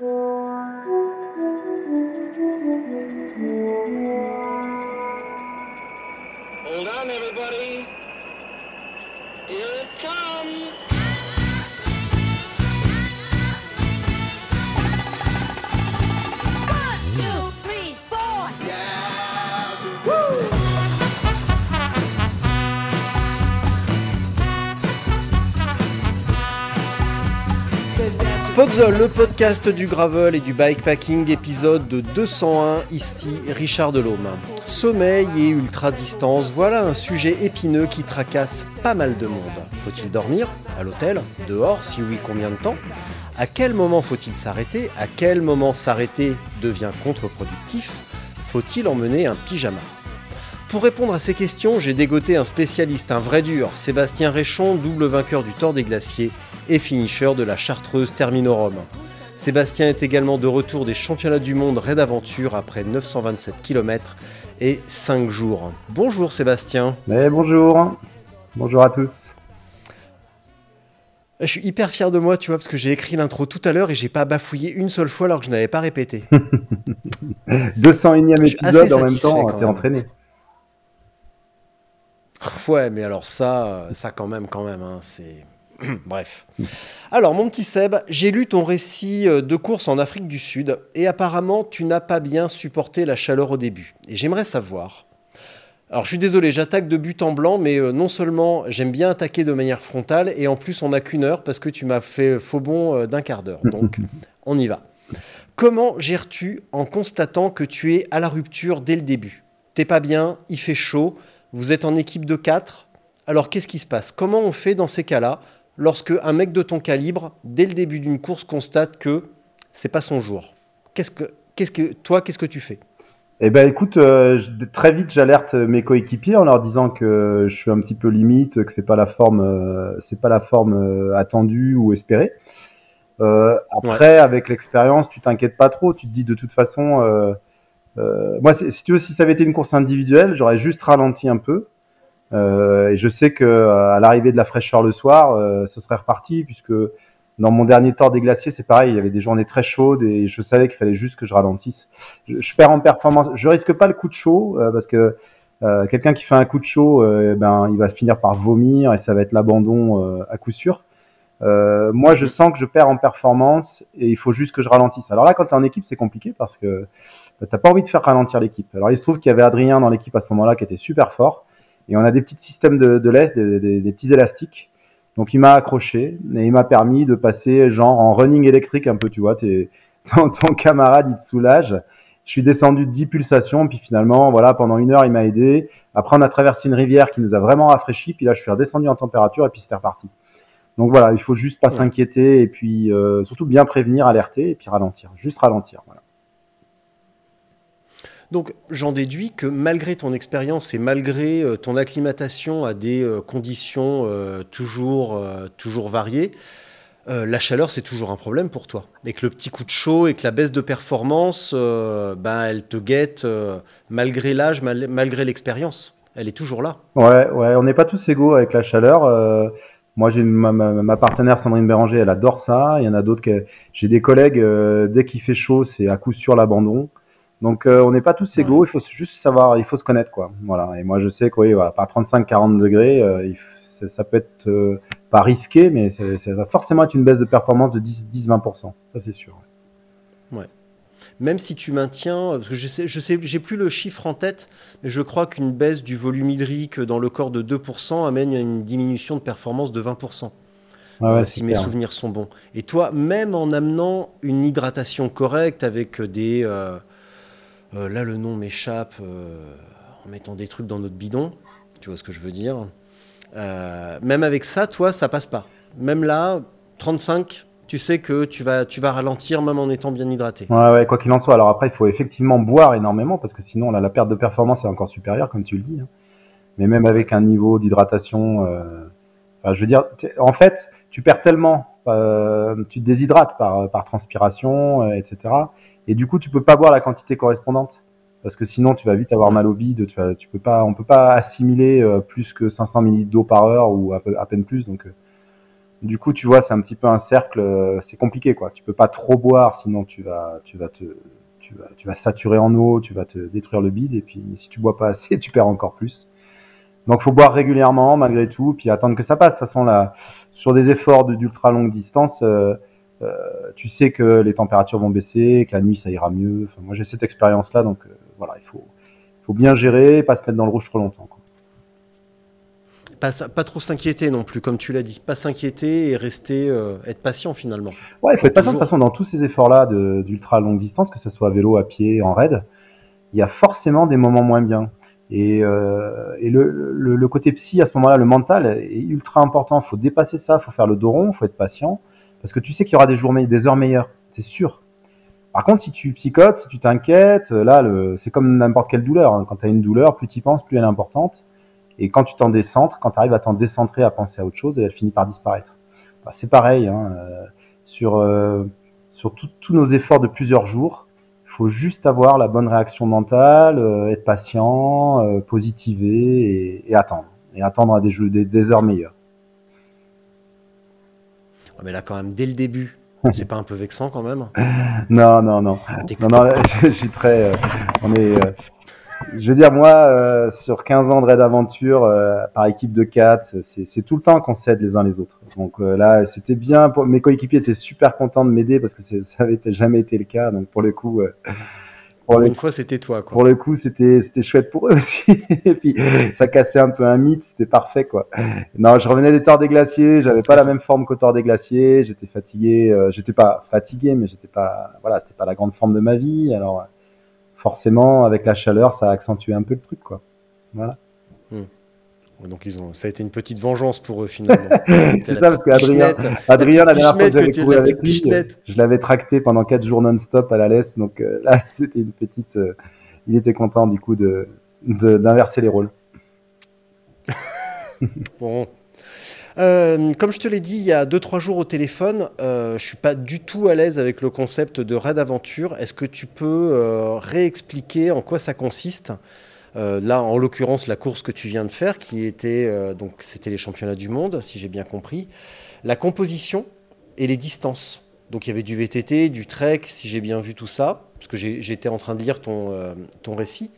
Hold on, everybody. Here it comes. Le podcast du gravel et du bikepacking, épisode de 201, ici Richard Delhomme. Sommeil et ultra-distance, voilà un sujet épineux qui tracasse pas mal de monde. Faut-il dormir À l'hôtel Dehors Si oui, combien de temps? À quel moment faut-il s'arrêter? À quel moment s'arrêter devient contre-productif? Faut-il emmener un pyjama? Pour répondre à ces questions, j'ai dégoté un spécialiste, un vrai dur, Sébastien Réchon, double vainqueur du Tour des Glaciers et finisher de la Chartreuse Terminorum. Sébastien est également de retour des championnats du monde Raid Aventure après 927 km et 5 jours. Bonjour Sébastien. Mais bonjour, bonjour à tous. Je suis hyper fier de moi, tu vois, parce que j'ai écrit l'intro tout à l'heure et j'ai pas bafouillé une seule fois alors que je n'avais pas répété. 201ème Je suis assez épisode en même temps, t'es entraîné. Ouais, mais alors ça, ça quand même, quand même, hein, c'est... Bref. Alors, mon petit Seb, j'ai lu ton récit euh, de course en Afrique du Sud et apparemment, tu n'as pas bien supporté la chaleur au début. Et j'aimerais savoir... Alors, je suis désolé, j'attaque de but en blanc, mais euh, non seulement j'aime bien attaquer de manière frontale, et en plus, on n'a qu'une heure parce que tu m'as fait faux bon euh, d'un quart d'heure. Donc, on y va. Comment gères-tu en constatant que tu es à la rupture dès le début? T'es pas bien, il fait chaud, vous êtes en équipe de 4. Alors qu'est-ce qui se passe? Comment on fait dans ces cas-là lorsque un mec de ton calibre, dès le début d'une course, constate que c'est pas son jour Qu'est-ce que, qu'est-ce que, toi, qu'est-ce que tu fais? Eh ben écoute, euh, très vite j'alerte mes coéquipiers en leur disant que je suis un petit peu limite, que c'est pas la forme, euh, c'est pas la forme euh, attendue ou espérée. Après, avec l'expérience, tu t'inquiètes pas trop. Tu te dis de toute façon, moi, si tu veux, si ça avait été une course individuelle, j'aurais juste ralenti un peu. Euh, et je sais que euh, à l'arrivée de la fraîcheur le soir, euh, ce serait reparti puisque dans mon dernier tour des glaciers, c'est pareil, il y avait des journées très chaudes et je savais qu'il fallait juste que je ralentisse. Je, je perds en performance. Je risque pas le coup de chaud euh, parce que euh, quelqu'un qui fait un coup de chaud, euh, ben il va finir par vomir et ça va être l'abandon à coup sûr. Moi, je sens que je perds en performance et il faut juste que je ralentisse. Alors là, quand tu es en équipe, c'est compliqué parce que bah, t'as pas envie de faire ralentir l'équipe. Alors il se trouve qu'il y avait Adrien dans l'équipe à ce moment-là qui était super fort et on a des petits systèmes de, de laisse, des, des- des petits élastiques. Donc il m'a accroché et il m'a permis de passer genre en running électrique un peu, tu vois, t'es- ton, ton camarade il te soulage. Je suis descendu de 10 pulsations, puis finalement, voilà, pendant une heure, il m'a aidé. Après, on a traversé une rivière qui nous a vraiment rafraîchi, puis là, je suis redescendu en température et puis c'était reparti. Donc voilà, il faut juste pas Ouais. s'inquiéter et puis euh, surtout bien prévenir, alerter et puis ralentir, juste ralentir. Voilà. Donc j'en déduis que malgré ton expérience et malgré euh, ton acclimatation à des euh, conditions euh, toujours, toujours variées, la chaleur c'est toujours un problème pour toi. Et que le petit coup de chaud et que la baisse de performance, ben, elle te guette malgré l'âge, mal- malgré l'expérience. Elle est toujours là. Ouais, ouais, on n'est pas tous égaux avec la chaleur. moi, j'ai ma, partenaire Sandrine Béranger, elle adore ça. Il y en a d'autres que j'ai des collègues. dès qu'il fait chaud, c'est à coup sûr l'abandon. Donc, euh, on n'est pas tous égaux. Il faut juste savoir, il faut se connaître, quoi. Voilà. Et moi, je sais que oui, voilà, par 35-40 degrés, euh, il ça, peut être euh, pas risqué, mais ça va forcément être une baisse de performance de 10-20%. Ça, c'est sûr. Même si tu maintiens, parce que je sais, je sais, j'ai plus le chiffre en tête, mais je crois qu'une baisse du volume hydrique dans le corps de 2% amène à une diminution de performance de 20%. Ouais, ouais, euh, c'est si mes clair. souvenirs sont bons. Et toi, même en amenant une hydratation correcte avec des... euh, euh, là, le nom m'échappe, euh, en mettant des trucs dans notre bidon, tu vois ce que je veux dire Euh, Même avec ça, toi, ça passe pas. Même là, 35, tu sais que tu vas, tu vas ralentir même en étant bien hydraté. Ouais, ouais, quoi qu'il en soit. Alors après, il faut effectivement boire énormément parce que sinon, la perte de performance est encore supérieure, comme tu le dis. hein. Mais même avec un niveau d'hydratation, je veux dire, en fait, tu perds tellement, tu te déshydrates par, par transpiration, etc. Et du coup, tu peux pas boire la quantité correspondante parce que sinon, tu vas vite avoir mal au bide. Tu, vas- tu peux pas, on peut pas assimiler euh, plus que 500 ml d'eau par heure ou à, peine plus. Donc, euh, Du coup, tu vois, c'est un petit peu un cercle, euh, c'est compliqué, quoi. Tu peux pas trop boire, sinon tu vas, tu vas te, tu vas, tu vas saturer en eau, tu vas te détruire le bide, et puis si tu bois pas assez, tu perds encore plus. Donc, faut boire régulièrement, malgré tout, puis attendre que ça passe. De toute façon, là, sur des efforts d'ultra longue distance, euh, tu sais que les températures vont baisser, que la nuit ça ira mieux. Enfin, moi, j'ai cette expérience-là, donc euh, voilà, il faut, faut bien gérer, pas se mettre dans le rouge trop longtemps. Quoi. Pas, pas trop s'inquiéter non plus, comme tu l'as dit. Pas s'inquiéter et rester, euh, être patient finalement. Ouais, il faut être patient. De toute façon, dans tous ces efforts-là d'ultra longue distance, que ce soit à vélo, à pied, en raid, il y a forcément des moments moins bien. Et, euh, et le, le, le côté psy, à ce moment-là, le mental est ultra important. Il faut dépasser ça, il faut faire le dos rond, il faut être patient. Parce que tu sais qu'il y aura des, jours, des heures meilleures, c'est sûr. Par contre, si tu psychotes, si tu t'inquiètes, là, le- c'est comme n'importe quelle douleur. hein. Quand tu as une douleur, plus tu y penses, plus elle est importante. Et quand tu t'en décentres, quand tu arrives à t'en décentrer, à penser à autre chose, elle finit par disparaître. C'est pareil. Hein, euh, sur euh, tous nos efforts de plusieurs jours, il faut juste avoir la bonne réaction mentale, euh, être patient, euh, positiver et, attendre. Et attendre à des heures meilleures. Ah, Mais là, quand même, dès le début, c'est pas un peu vexant quand même Non, non, non. Non, non, je, je suis très. euh, on est. euh, je veux dire, moi, euh, sur 15 ans de raid aventure, par équipe de 4, c'est tout le temps qu'on s'aide les uns les autres. Donc là, c'était bien. Pour... Mes coéquipiers étaient super contents de m'aider parce que ça avait été- jamais été le cas. Donc pour le coup, pour le fois, c'était toi quoi. pour le coup, c'était chouette pour eux aussi. Et puis ça cassait un peu un mythe, c'était parfait quoi. Non, je revenais des torts des glaciers, j'avais pas la même forme qu'au tort des glaciers, j'étais fatigué, euh, j'étais pas fatigué, mais j'étais pas voilà, c'était pas la grande forme de ma vie. Alors forcément, avec la chaleur, ça a accentué un peu le truc quoi. Voilà. Donc ils ont, ça a été une petite vengeance pour eux finalement. C'est ça parce qu'Adrien, Adrien la dernière fois que j'avais couru avec lui, je l'avais tracté pendant quatre jours non-stop à la laisse, donc euh, là c'était une petite. euh, il était content du coup de d'inverser les rôles. Bon. Euh, comme je te l'ai dit il y a 2-3 jours au téléphone, euh, je suis pas du tout à l'aise avec le concept de raid aventure. Est-ce que tu peux euh, réexpliquer en quoi ça consiste? Euh, Là, en l'occurrence, la course que tu viens de faire, qui était euh, donc c'était les championnats du monde, si j'ai bien compris, la composition et les distances. Donc il y avait du VTT, du trek, si j'ai bien vu tout ça, parce que j'étais en train de lire ton, euh, ton récit.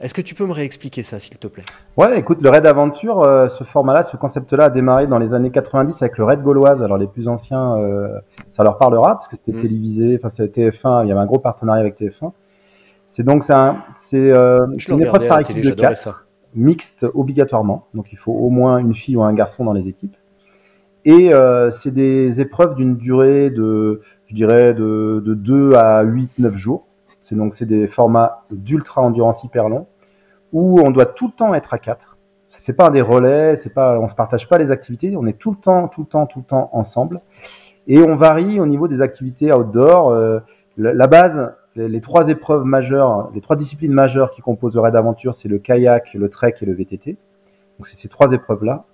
Est-ce que tu peux me réexpliquer ça, s'il te plaît? Ouais, écoute, le raid aventure, euh, ce format-là, ce concept-là a démarré dans les années 90 avec le raid gauloise. Alors les plus anciens, euh, ça leur parlera parce que c'était Mm. télévisé, enfin c'était TF1, il y avait un gros partenariat avec TF1. C'est donc un- c'est euh, une épreuve par équipe télé, de j'adorais 4, ça. mixte obligatoirement. Donc il faut au moins une fille ou un garçon dans les équipes. Et euh, c'est des épreuves d'une durée de, je dirais, de, de 2 à 8, 9 jours. C'est donc c'est des formats d'ultra endurance hyper longs où on doit tout le temps être à 4. C'est pas des relais, c'est pas, on se partage pas les activités, on est tout le temps, tout le temps, tout le temps ensemble. Et on varie au niveau des activités outdoor. Euh, la, la base, les, trois épreuves majeures, les trois disciplines majeures qui composent le raid aventure, c'est le kayak, le trek et le VTT. Donc c'est ces trois épreuves-là.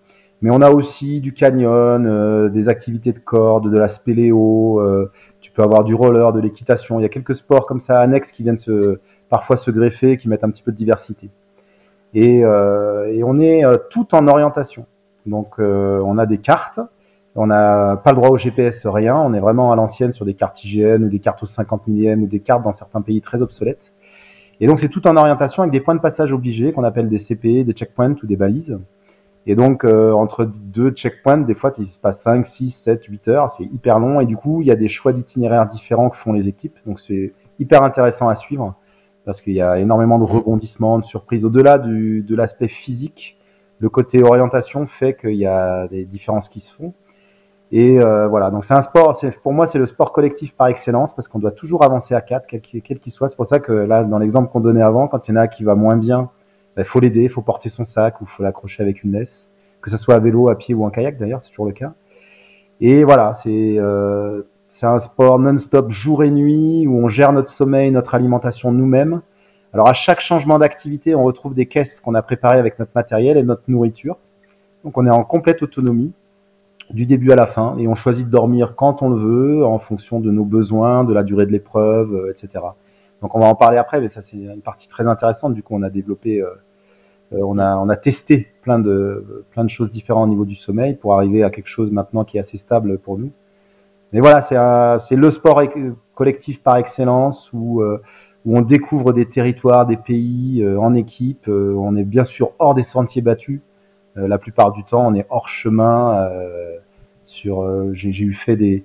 Mais on a aussi du canyon, euh, des activités de corde, de la spéléo. euh, tu peux avoir du roller, de l'équitation. Il y a quelques sports comme ça annexes qui viennent se, parfois se greffer, qui mettent un petit peu de diversité. Et, euh, et on est euh, tout en orientation. Donc euh, on a des cartes. On n'a pas le droit au GPS, rien. On est vraiment à l'ancienne sur des cartes IGN ou des cartes au 50 millième ou des cartes dans certains pays très obsolètes. Et donc c'est tout en orientation avec des points de passage obligés qu'on appelle des CPE, des checkpoints ou des balises. Et donc euh, entre deux checkpoints, des fois il se passe 5, 6, 7, 8 heures, c'est hyper long et du coup il y a des choix d'itinéraires différents que font les équipes. Donc c'est hyper intéressant à suivre parce qu'il y a énormément de rebondissements, de surprises. Au-delà de l'aspect physique, le côté orientation fait qu'il y a des différences qui se font. Et euh, voilà, donc c'est un sport, c'est pour moi c'est le sport collectif par excellence parce qu'on doit toujours avancer à quatre, quel qu'il soit. C'est pour ça que là, dans l'exemple qu'on donnait avant, quand il y en a qui va moins bien, il faut l'aider, il faut porter son sac ou faut l'accrocher avec une laisse, que ce soit à vélo, à pied ou en kayak d'ailleurs, c'est toujours le cas. Et voilà, c'est euh, c'est un sport non-stop jour et nuit où on gère notre sommeil, notre alimentation nous-mêmes. Alors à chaque changement d'activité, on retrouve des caisses qu'on a préparées avec notre matériel et notre nourriture. Donc on est en complète autonomie du début à la fin et on choisit de dormir quand on le veut en fonction de nos besoins, de la durée de l'épreuve, euh, etc. Donc on va en parler après, mais ça c'est une partie très intéressante. Du coup, on a développé euh, on a on a testé plein de plein de choses différentes au niveau du sommeil pour arriver à quelque chose maintenant qui est assez stable pour nous. Mais voilà, c'est le sport collectif par excellence où où on découvre des territoires, des pays en équipe. on est bien sûr hors des sentiers battus. La plupart du temps, on est hors chemin. sur, j'ai eu fait des,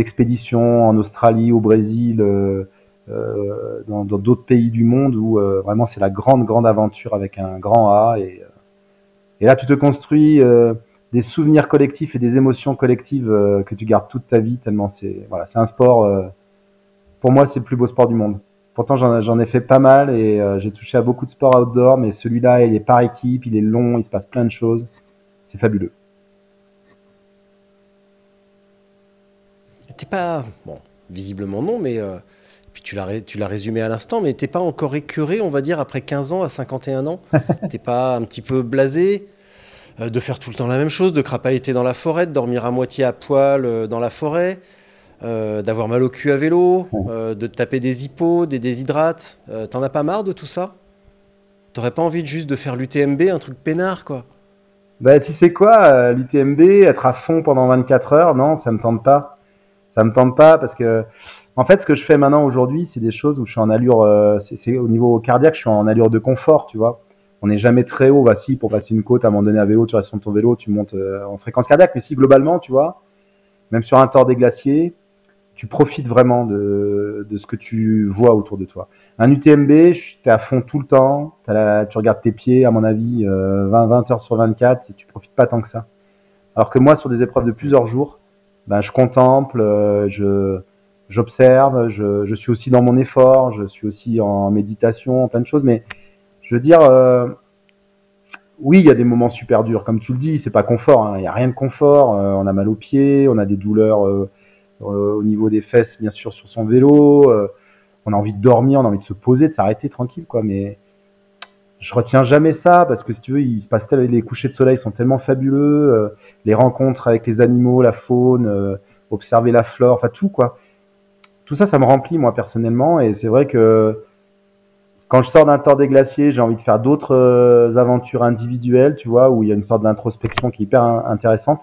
expéditions en Australie, au Brésil, euh, euh, dans d'autres pays du monde où euh, vraiment c'est la grande, grande aventure avec un grand A. Et, et là, tu te construis des souvenirs collectifs et des émotions collectives que tu gardes toute ta vie, tellement c'est voilà, c'est un sport. pour moi, c'est le plus beau sport du monde. Pourtant, j'en ai fait pas mal et j'ai touché à beaucoup de sports outdoor, mais celui-là, il est par équipe, il est long, il se passe plein de choses. C'est fabuleux. t'es pas. Bon, visiblement non, mais. Euh, puis tu l'as, résumé à l'instant, mais t'es pas encore écœuré, on va dire, après 15 ans à 51 ans? T'es pas un petit peu blasé euh, de faire tout le temps la même chose, de crapahuter dans la forêt, de dormir à moitié à poil euh, dans la forêt, d'avoir mal au cul à vélo, de te taper des hippos, des déshydrates. T'en as pas marre de tout ça? T'aurais pas envie de juste de faire l'UTMB, un truc peinard, quoi? Bah, tu sais quoi, l'UTMB, être à fond pendant 24 heures, non, ça me tente pas. Ça me tente pas parce que en fait ce que je fais maintenant aujourd'hui c'est des choses où je suis en allure euh, c'est au niveau cardiaque je suis en allure de confort tu vois. On n'est jamais très haut voici pour passer une côte à un moment donné à vélo tu restes sur ton vélo tu montes euh, en fréquence cardiaque. Mais si globalement tu vois même sur un tort des glaciers tu profites vraiment de, de ce que tu vois autour de toi un UTMB tu es à fond tout le temps tu regardes tes pieds à mon avis 20 euh, 20 heures sur 24 et tu profites pas tant que ça alors que moi sur des épreuves de plusieurs jours ben, je contemple, euh, je j'observe, je, je, suis aussi dans mon effort, je suis aussi en méditation, en plein de choses. Mais je veux dire, euh, oui, il y a des moments super durs, comme tu le dis, c'est pas confort. Hein. Il n'y a rien de confort. On a mal aux pieds, on a des douleurs au niveau des fesses, bien sûr, sur son vélo. on a envie de dormir, on a envie de se poser, de s'arrêter tranquille, quoi. Mais je retiens jamais ça parce que si tu veux, il se passe tel, les couchers de soleil sont tellement fabuleux, euh, les rencontres avec les animaux, la faune, euh, observer la flore, enfin tout quoi. Tout ça, ça me remplit moi personnellement et c'est vrai que quand je sors d'un tort des glaciers, j'ai envie de faire d'autres euh, aventures individuelles, tu vois, où il y a une sorte d'introspection qui est hyper intéressante.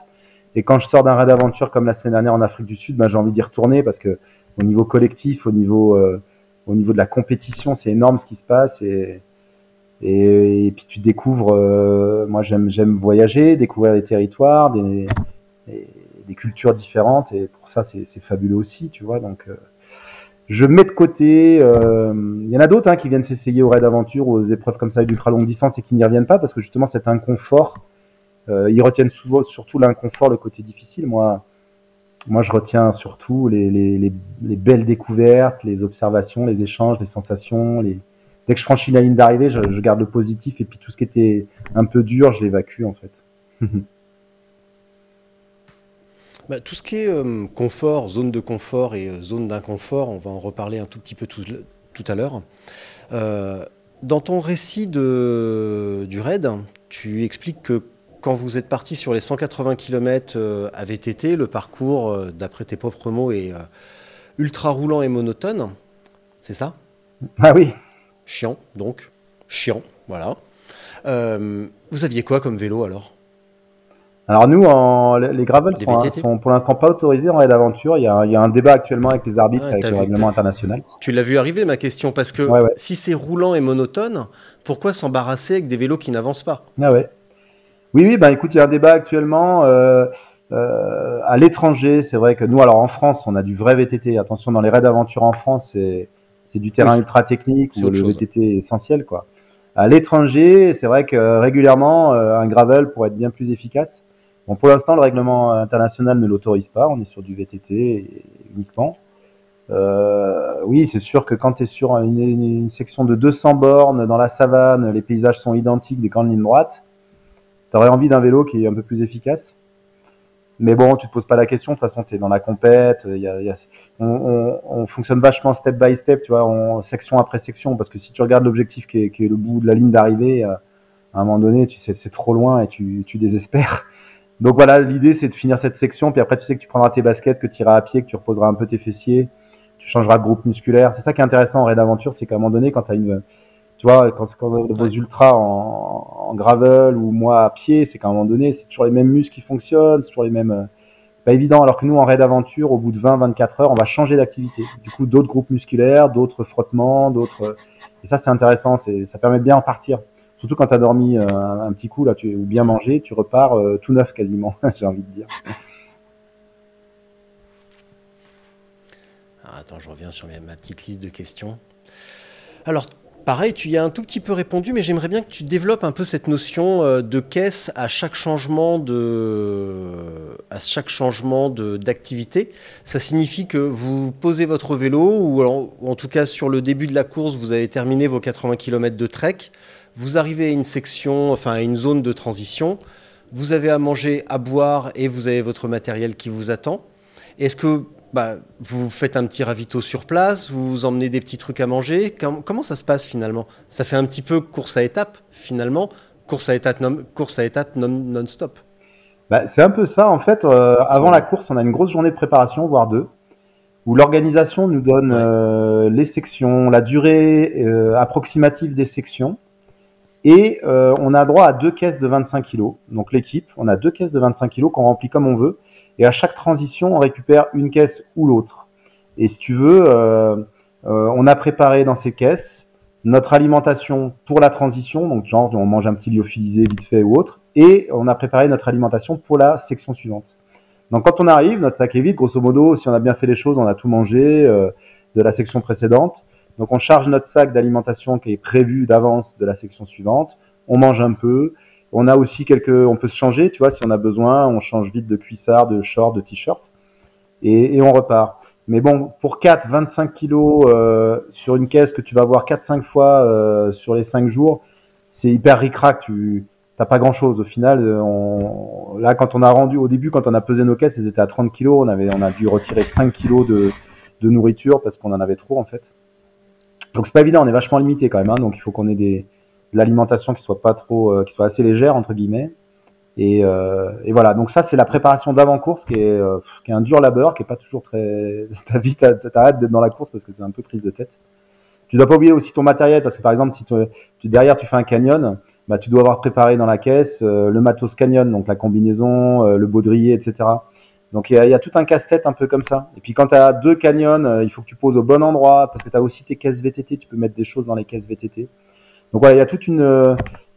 Et quand je sors d'un raid d'aventure comme la semaine dernière en Afrique du Sud, bah, j'ai envie d'y retourner parce que au niveau collectif, au niveau, au niveau de la compétition, c'est énorme ce qui se passe et puis tu découvres, euh, moi j'aime j'aime voyager, découvrir des territoires, des, des, cultures différentes, et pour ça c'est fabuleux aussi, tu vois. Donc euh, je mets de côté. Euh, il y en a d'autres hein, qui viennent s'essayer aux raids d'aventure, aux épreuves comme ça d'ultra longue distance et qui n'y reviennent pas parce que justement cet inconfort, ils retiennent surtout l'inconfort, le côté difficile. Moi, moi je retiens surtout les, les, les, les belles découvertes, les observations, les échanges, les sensations, dès que je franchis la ligne d'arrivée, je, garde le positif et puis tout ce qui était un peu dur, je l'évacue en fait. Bah, tout ce qui est euh, confort, zone de confort et euh, zone d'inconfort, on va en reparler un tout petit peu tout, à l'heure. Euh, dans ton récit de, du raid, tu expliques que quand vous êtes parti sur les 180 km à VTT, le parcours, d'après tes propres mots, est ultra roulant et monotone. C'est ça? Ah oui, Chiant, donc. Chiant, voilà. Euh, vous aviez quoi comme vélo alors? Alors nous, en, les gravels sont, pour l'instant pas autorisés en raid d'aventure. Il, y a un débat actuellement avec les arbitres, avec le règlement international. Tu l'as vu arriver ma question, parce que si c'est roulant et monotone, pourquoi s'embarrasser avec des vélos qui n'avancent pas? Ah ouais. Oui, oui, bah écoute, il y a un débat actuellement. Euh, euh, à l'étranger, c'est vrai que nous, alors en France, on a du vrai VTT. Attention, dans les raids d'aventure en France, c'est c'est du terrain ultra technique où le VTT est essentiel quoi. À l'étranger, c'est vrai que régulièrement euh, un gravel pourrait être bien plus efficace. Bon, pour l'instant, le règlement international ne l'autorise pas. On est sur du VTT uniquement. Euh, oui, c'est sûr que quand tu es sur une, section de 200 bornes dans la savane, les paysages sont identiques, des grandes lignes droites, tu envie d'un vélo qui est un peu plus efficace? Mais bon, tu te poses pas la question. De toute façon, tu es dans la compète. Y a, on, on, fonctionne vachement step by step, tu vois, en section après section, parce que si tu regardes l'objectif qui est, qui est, le bout de la ligne d'arrivée, euh, à un moment donné, tu sais, c'est trop loin et tu, tu désespères. Donc voilà, l'idée c'est de finir cette section, puis après tu sais que tu prendras tes baskets, que tu iras à pied, que tu reposeras un peu tes fessiers, tu changeras de groupe musculaire. C'est ça qui est intéressant en raid d'aventure, c'est qu'à un moment donné, quand tu as une, tu vois, quand, quand on vos ultras en, en, gravel ou moi à pied, c'est qu'à un moment donné, c'est toujours les mêmes muscles qui fonctionnent, c'est toujours les mêmes. Euh, pas évident. Alors que nous, en raid aventure, au bout de 20-24 heures, on va changer d'activité. Du coup, d'autres groupes musculaires, d'autres frottements, d'autres. Et ça, c'est intéressant. C'est, ça permet de bien en partir. Surtout quand tu as dormi euh, un, petit coup là, tu, ou bien mangé, tu repars euh, tout neuf quasiment. J'ai envie de dire. Ah, attends, je reviens sur ma petite liste de questions. Alors, Pareil, tu y as un tout petit peu répondu, mais j'aimerais bien que tu développes un peu cette notion euh, de caisse à chaque changement de, chaque changement d'activité. Ça signifie que vous posez votre vélo, ou en, tout cas sur le début de la course, vous avez terminé vos 80 km de trek. Vous arrivez à une section, enfin à une zone de transition. Vous avez à manger, à boire, et vous avez votre matériel qui vous attend. Est-ce que bah, vous faites un petit ravito sur place, vous emmenez des petits trucs à manger. comment ça se passe finalement? Ça fait un petit peu course à étapes finalement, course à étapes non, course à étape non, stop. Bah, c'est un peu ça en fait. Euh, avant la course, on a une grosse journée de préparation, voire deux, où l'organisation nous donne euh, les sections, la durée euh, approximative des sections. Et on a droit à deux caisses de 25 kg. Donc l'équipe, on a deux caisses de 25 kg qu'on remplit comme on veut. Et à chaque transition, on récupère une caisse ou l'autre. Et si tu veux, euh, euh, on a préparé dans ces caisses notre alimentation pour la transition, donc genre on mange un petit lyophilisé vite fait ou autre, et on a préparé notre alimentation pour la section suivante. Donc quand on arrive, notre sac est vide, grosso modo, si on a bien fait les choses, on a tout mangé euh, de la section précédente. Donc on charge notre sac d'alimentation qui est prévu d'avance de la section suivante, on mange un peu, on a aussi quelques, on peut se changer, tu vois, si on a besoin, on change vite de cuissard, de short, de t-shirt, et, on repart. Mais bon, pour 4, 25 kilos euh, sur une caisse que tu vas voir 4-5 fois euh, sur les 5 jours, c'est hyper ric-rac. Tu n'as pas grand-chose. Au final, on, là, quand on a rendu, au début, quand on a pesé nos caisses, elles étaient à 30 kilos. On, avait, on a dû retirer 5 kilos de, de nourriture parce qu'on en avait trop, en fait. Donc c'est pas évident, on est vachement limité quand même. Hein, donc il faut qu'on ait des, l'alimentation qui soit pas trop, euh, qui soit assez légère entre guillemets. Et, euh, et voilà, donc ça c'est la préparation d'avant-course qui est, euh, qui est un dur labeur, qui est pas toujours très. T'as vite, t'as hâte d'être dans la course parce que c'est un peu prise de tête. Tu dois pas oublier aussi ton matériel parce que par exemple si tu, derrière tu fais un canyon, bah tu dois avoir préparé dans la caisse le matos canyon, donc la combinaison, le baudrier, etc. Donc il y, y a, tout un casse-tête un peu comme ça. Et puis quand tu as deux canyons, il faut que tu poses au bon endroit parce que tu as aussi tes caisses VTT, tu peux mettre des choses dans les caisses VTT. Donc voilà, il y a toute une,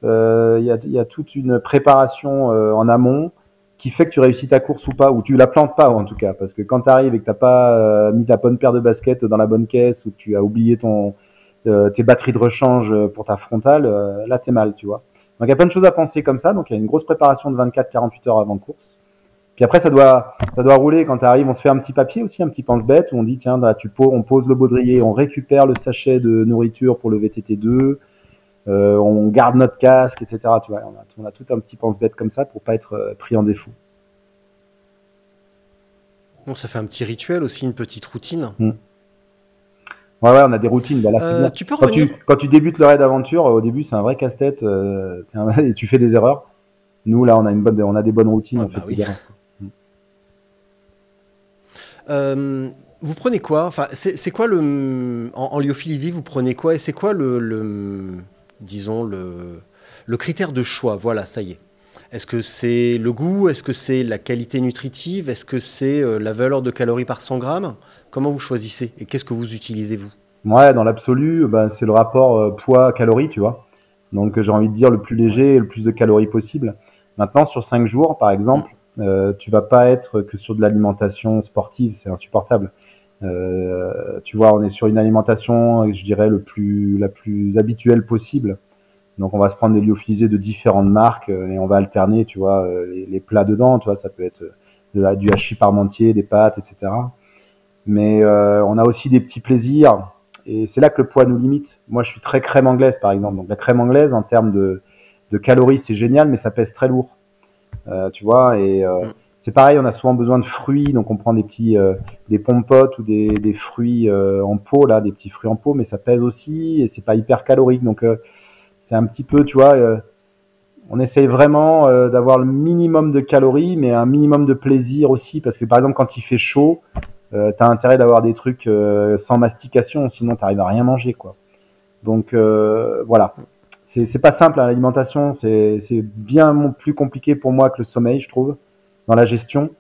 euh, il, y a, il y a toute une préparation euh, en amont qui fait que tu réussis ta course ou pas, ou tu la plantes pas en tout cas, parce que quand tu arrives et que t'as pas euh, mis ta bonne paire de baskets dans la bonne caisse, ou que tu as oublié ton, tes batteries de rechange pour ta frontale, là t'es mal, tu vois. Donc il y a plein de choses à penser comme ça, donc il y a une grosse préparation de 24-48 heures avant course. Puis après, ça doit, ça doit rouler quand tu arrives. On se fait un petit papier aussi, un petit pense-bête où on dit tiens, bah, tu on pose le baudrier, on récupère le sachet de nourriture pour le VTT2, euh, on garde notre casque, etc. Tu vois, on a, tout un petit pense-bête comme ça pour pas être euh, pris en défaut. Donc ça fait un petit rituel aussi, une petite routine. Hmm. Ouais, ouais, on a des routines. Bah, euh, tu peux quand, tu, quand, tu, débutes le raid d'aventure, au début, c'est un vrai casse-tête et tu fais des erreurs. Nous, là, on a, une bonne, on a des bonnes routines. Ah, bah vous prenez quoi? Enfin, c'est quoi le en, en, lyophilisie Vous prenez quoi? Et c'est quoi le, disons, le, le critère de choix. Voilà, ça y est. Est-ce que c'est le goût? Est-ce que c'est la qualité nutritive? Est-ce que c'est euh, la valeur de calories par 100 grammes? Comment vous choisissez Et qu'est-ce que vous utilisez, vous? Ouais, dans l'absolu, ben, c'est le rapport euh, poids-calories, tu vois. Donc j'ai envie de dire le plus léger et le plus de calories possible. Maintenant, sur 5 jours, par exemple, euh, tu vas pas être que sur de l'alimentation sportive, c'est insupportable. Euh, tu vois, on est sur une alimentation, je dirais, le plus, la plus habituelle possible. Donc, on va se prendre des lyophilisés de différentes marques euh, et on va alterner, tu vois, euh, les, plats dedans. Tu vois, ça peut être du hachis parmentier, des pâtes, etc. Mais on a aussi des petits plaisirs et c'est là que le poids nous limite. Moi, je suis très crème anglaise, par exemple. Donc, la crème anglaise, en termes de, de calories, c'est génial, mais ça pèse très lourd. Euh, tu vois, et euh. C'est pareil, on a souvent besoin de fruits, donc on prend des petits euh, des pompotes ou des, des fruits euh, en pot là, des petits fruits en pot, mais ça pèse aussi et c'est pas hyper calorique, donc euh, c'est un petit peu, tu vois, on essaye vraiment d'avoir le minimum de calories, mais un minimum de plaisir aussi, parce que par exemple quand il fait chaud, euh, t'as intérêt d'avoir des trucs sans mastication, sinon t'arrives à rien manger quoi. Donc euh, voilà, c'est pas simple hein, l'alimentation, c'est bien plus compliqué pour moi que le sommeil, je trouve, dans la gestion.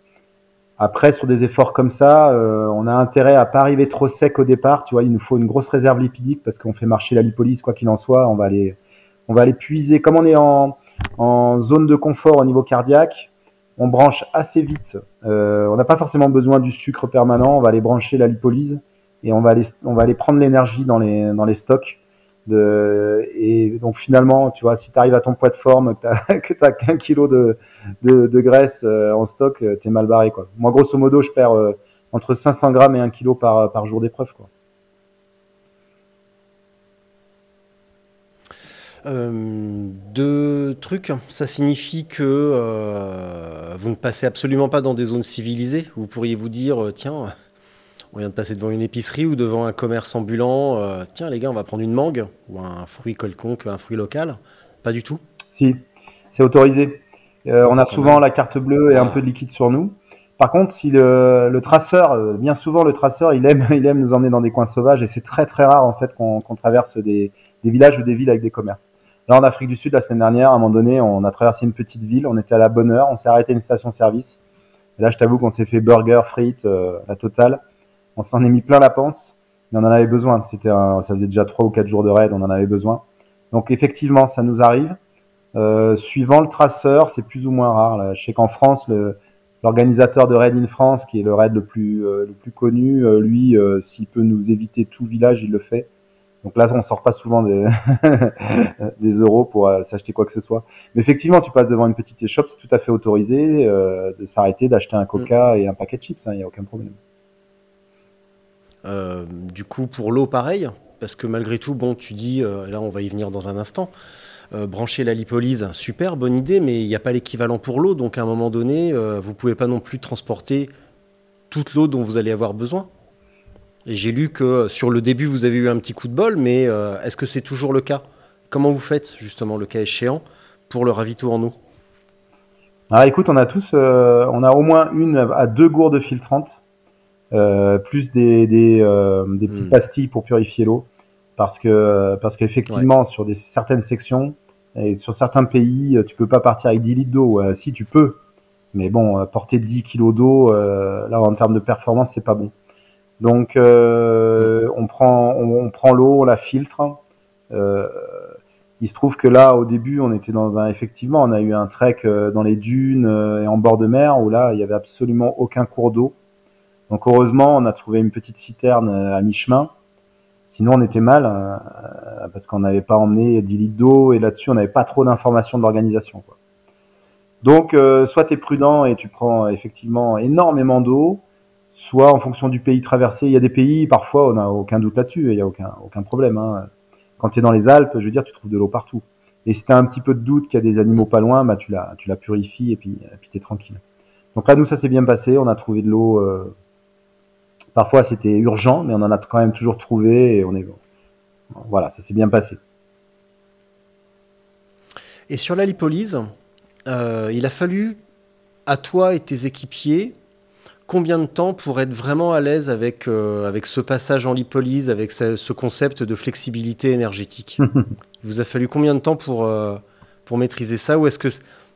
Après, sur des efforts comme ça, euh, on a intérêt à pas arriver trop sec au départ. Tu vois, il nous faut une grosse réserve lipidique parce qu'on fait marcher la lipolyse quoi qu'il en soit. On va aller, on va aller puiser. Comme on est en, en zone de confort au niveau cardiaque, on branche assez vite. Euh, on n'a pas forcément besoin du sucre permanent. On va aller brancher la lipolyse et on va aller, on va aller prendre l'énergie dans les, dans les stocks. Et donc finalement, tu vois, si tu arrives à ton poids de forme, que tu as qu'un kilo de, graisse euh, en stock, euh, t'es mal barré quoi. Moi, grosso modo, je perds euh, entre 500 grammes et 1 kilo par, jour d'épreuve quoi. Deux trucs. Ça signifie que vous ne passez absolument pas dans des zones civilisées? Vous pourriez vous dire, tiens, on vient de passer devant une épicerie ou devant un commerce ambulant. euh, tiens, les gars, on va prendre une mangue ou un fruit quelconque, un fruit local. Pas du tout. Si, c'est autorisé. Euh, on a Quand souvent même. la carte bleue et un peu de liquide sur nous. Par contre, si le, le traceur, euh, bien souvent le traceur, il aime, il aime nous emmener dans des coins sauvages et c'est très très rare en fait qu'on traverse des, des villages ou des villes avec des commerces. Là, en Afrique du Sud, la semaine dernière, à un moment donné, on a traversé une petite ville, on était à la bonne heure, on s'est arrêté à une station-service. Et là, je t'avoue qu'on s'est fait burger, frites, euh, la totale. On s'en est mis plein la panse, mais on en avait besoin. C'était, un- ça faisait déjà trois ou quatre jours de raid, on en avait besoin. Donc effectivement, ça nous arrive. Euh, suivant le traceur, c'est plus ou moins rare. Là. Je sais qu'en France, le- l'organisateur de Raid in France, qui est le raid le plus, euh, le plus connu, euh, lui, euh, s'il peut nous éviter tout village, il le fait. Donc là, on sort pas souvent des, des euros pour s'acheter quoi que ce soit. Mais effectivement, tu passes devant une petite échoppe, c'est tout à fait autorisé euh, de s'arrêter, d'acheter un coca et un paquet de chips, il n'y a aucun problème. Euh, du coup, pour l'eau, pareil. Parce que malgré tout, bon, tu dis, euh, là, on va y venir dans un instant. euh, brancher la lipolyse, super, bonne idée, mais il n'y a pas l'équivalent pour l'eau. Donc à un moment donné, vous pouvez pas non plus transporter toute l'eau dont vous allez avoir besoin. Et j'ai lu que sur le début, vous avez eu un petit coup de bol, mais est-ce que c'est toujours le cas? Comment vous faites, justement, le cas échéant, pour le ravito en eau? Ah, écoute, on a tous, on a au moins une à deux gourdes filtrantes, plus des, des, euh, des petites Hmm. pastilles pour purifier l'eau, parce que parce qu'effectivement sur des certaines sections et sur certains pays, euh, tu peux pas partir avec 10 litres d'eau. Euh, si tu peux, mais bon, euh, porter 10 kilos d'eau, euh, là en termes de performance, c'est pas bon. Donc euh, on prend on, on prend l'eau, on la filtre. Euh, il se trouve que là, au début, on était dans un, effectivement, on a eu un trek euh, dans les dunes euh, et en bord de mer où là, il y avait absolument aucun cours d'eau. Donc heureusement, on a trouvé une petite citerne euh, à mi-chemin. Sinon, on était mal euh, parce qu'on n'avait pas emmené 10 litres d'eau et là-dessus, on n'avait pas trop d'informations de l'organisation. Donc, euh, soit tu es prudent et tu prends euh, effectivement énormément d'eau, soit en fonction du pays traversé. Il y a des pays, parfois, on n'a aucun doute là-dessus, il n'y a aucun, aucun problème. hein. Quand tu es dans les Alpes, je veux dire, tu trouves de l'eau partout. Et si tu as un petit peu de doute qu'il y a des animaux pas loin, bah, tu, la, tu la purifies et puis tu es tranquille. Donc là, nous, ça s'est bien passé. On a trouvé de l'eau. euh, Parfois, c'était urgent, mais on en a quand même toujours trouvé et on est. Voilà, ça s'est bien passé. Et sur la lipolyse, euh, il a fallu à toi et tes équipiers combien de temps pour être vraiment à l'aise avec, euh, avec ce passage en lipolyse, avec ce, ce concept de flexibilité énergétique? Il vous a fallu combien de temps pour, euh, pour maîtriser ça? Ou est-ce que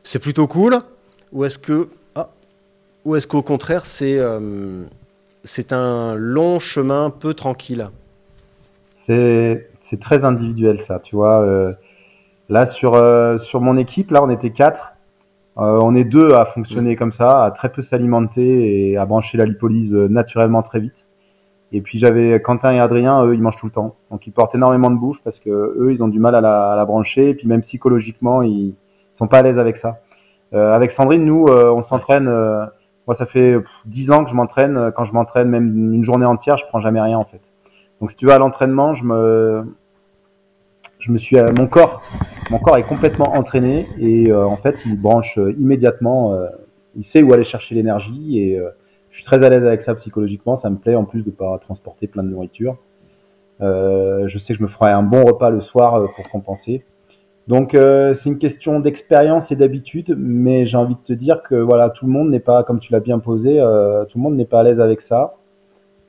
c'est plutôt cool? Ou est-ce que ah, ou est-ce qu'au contraire c'est c'est un long chemin peu tranquille C'est très individuel, ça, tu vois. euh, là, sur, euh, sur mon équipe, là, on était quatre. Euh, on est deux à fonctionner comme ça, à très peu s'alimenter et à brancher la lipolyse naturellement très vite. Et puis j'avais Quentin et Adrien, eux, ils mangent tout le temps. Donc ils portent énormément de bouffe parce que eux, ils ont du mal à la, à la brancher. Et puis même psychologiquement, ils sont pas à l'aise avec ça. Euh, avec Sandrine, nous, euh, on s'entraîne. euh, moi, ça fait 10 ans que je m'entraîne. Quand je m'entraîne, même une journée entière, je prends jamais rien en fait. Donc si tu vas à l'entraînement, je me, je me suis, euh, mon corps, mon corps est complètement entraîné et euh, en fait, il branche euh, immédiatement. il sait où aller chercher l'énergie et euh, je suis très à l'aise avec ça psychologiquement. Ça me plaît en plus de pas transporter plein de nourriture. Je sais que je me ferai un bon repas le soir pour compenser. Donc euh, c'est une question d'expérience et d'habitude, mais j'ai envie de te dire que voilà, tout le monde n'est pas, comme tu l'as bien posé, euh, tout le monde n'est pas à l'aise avec ça.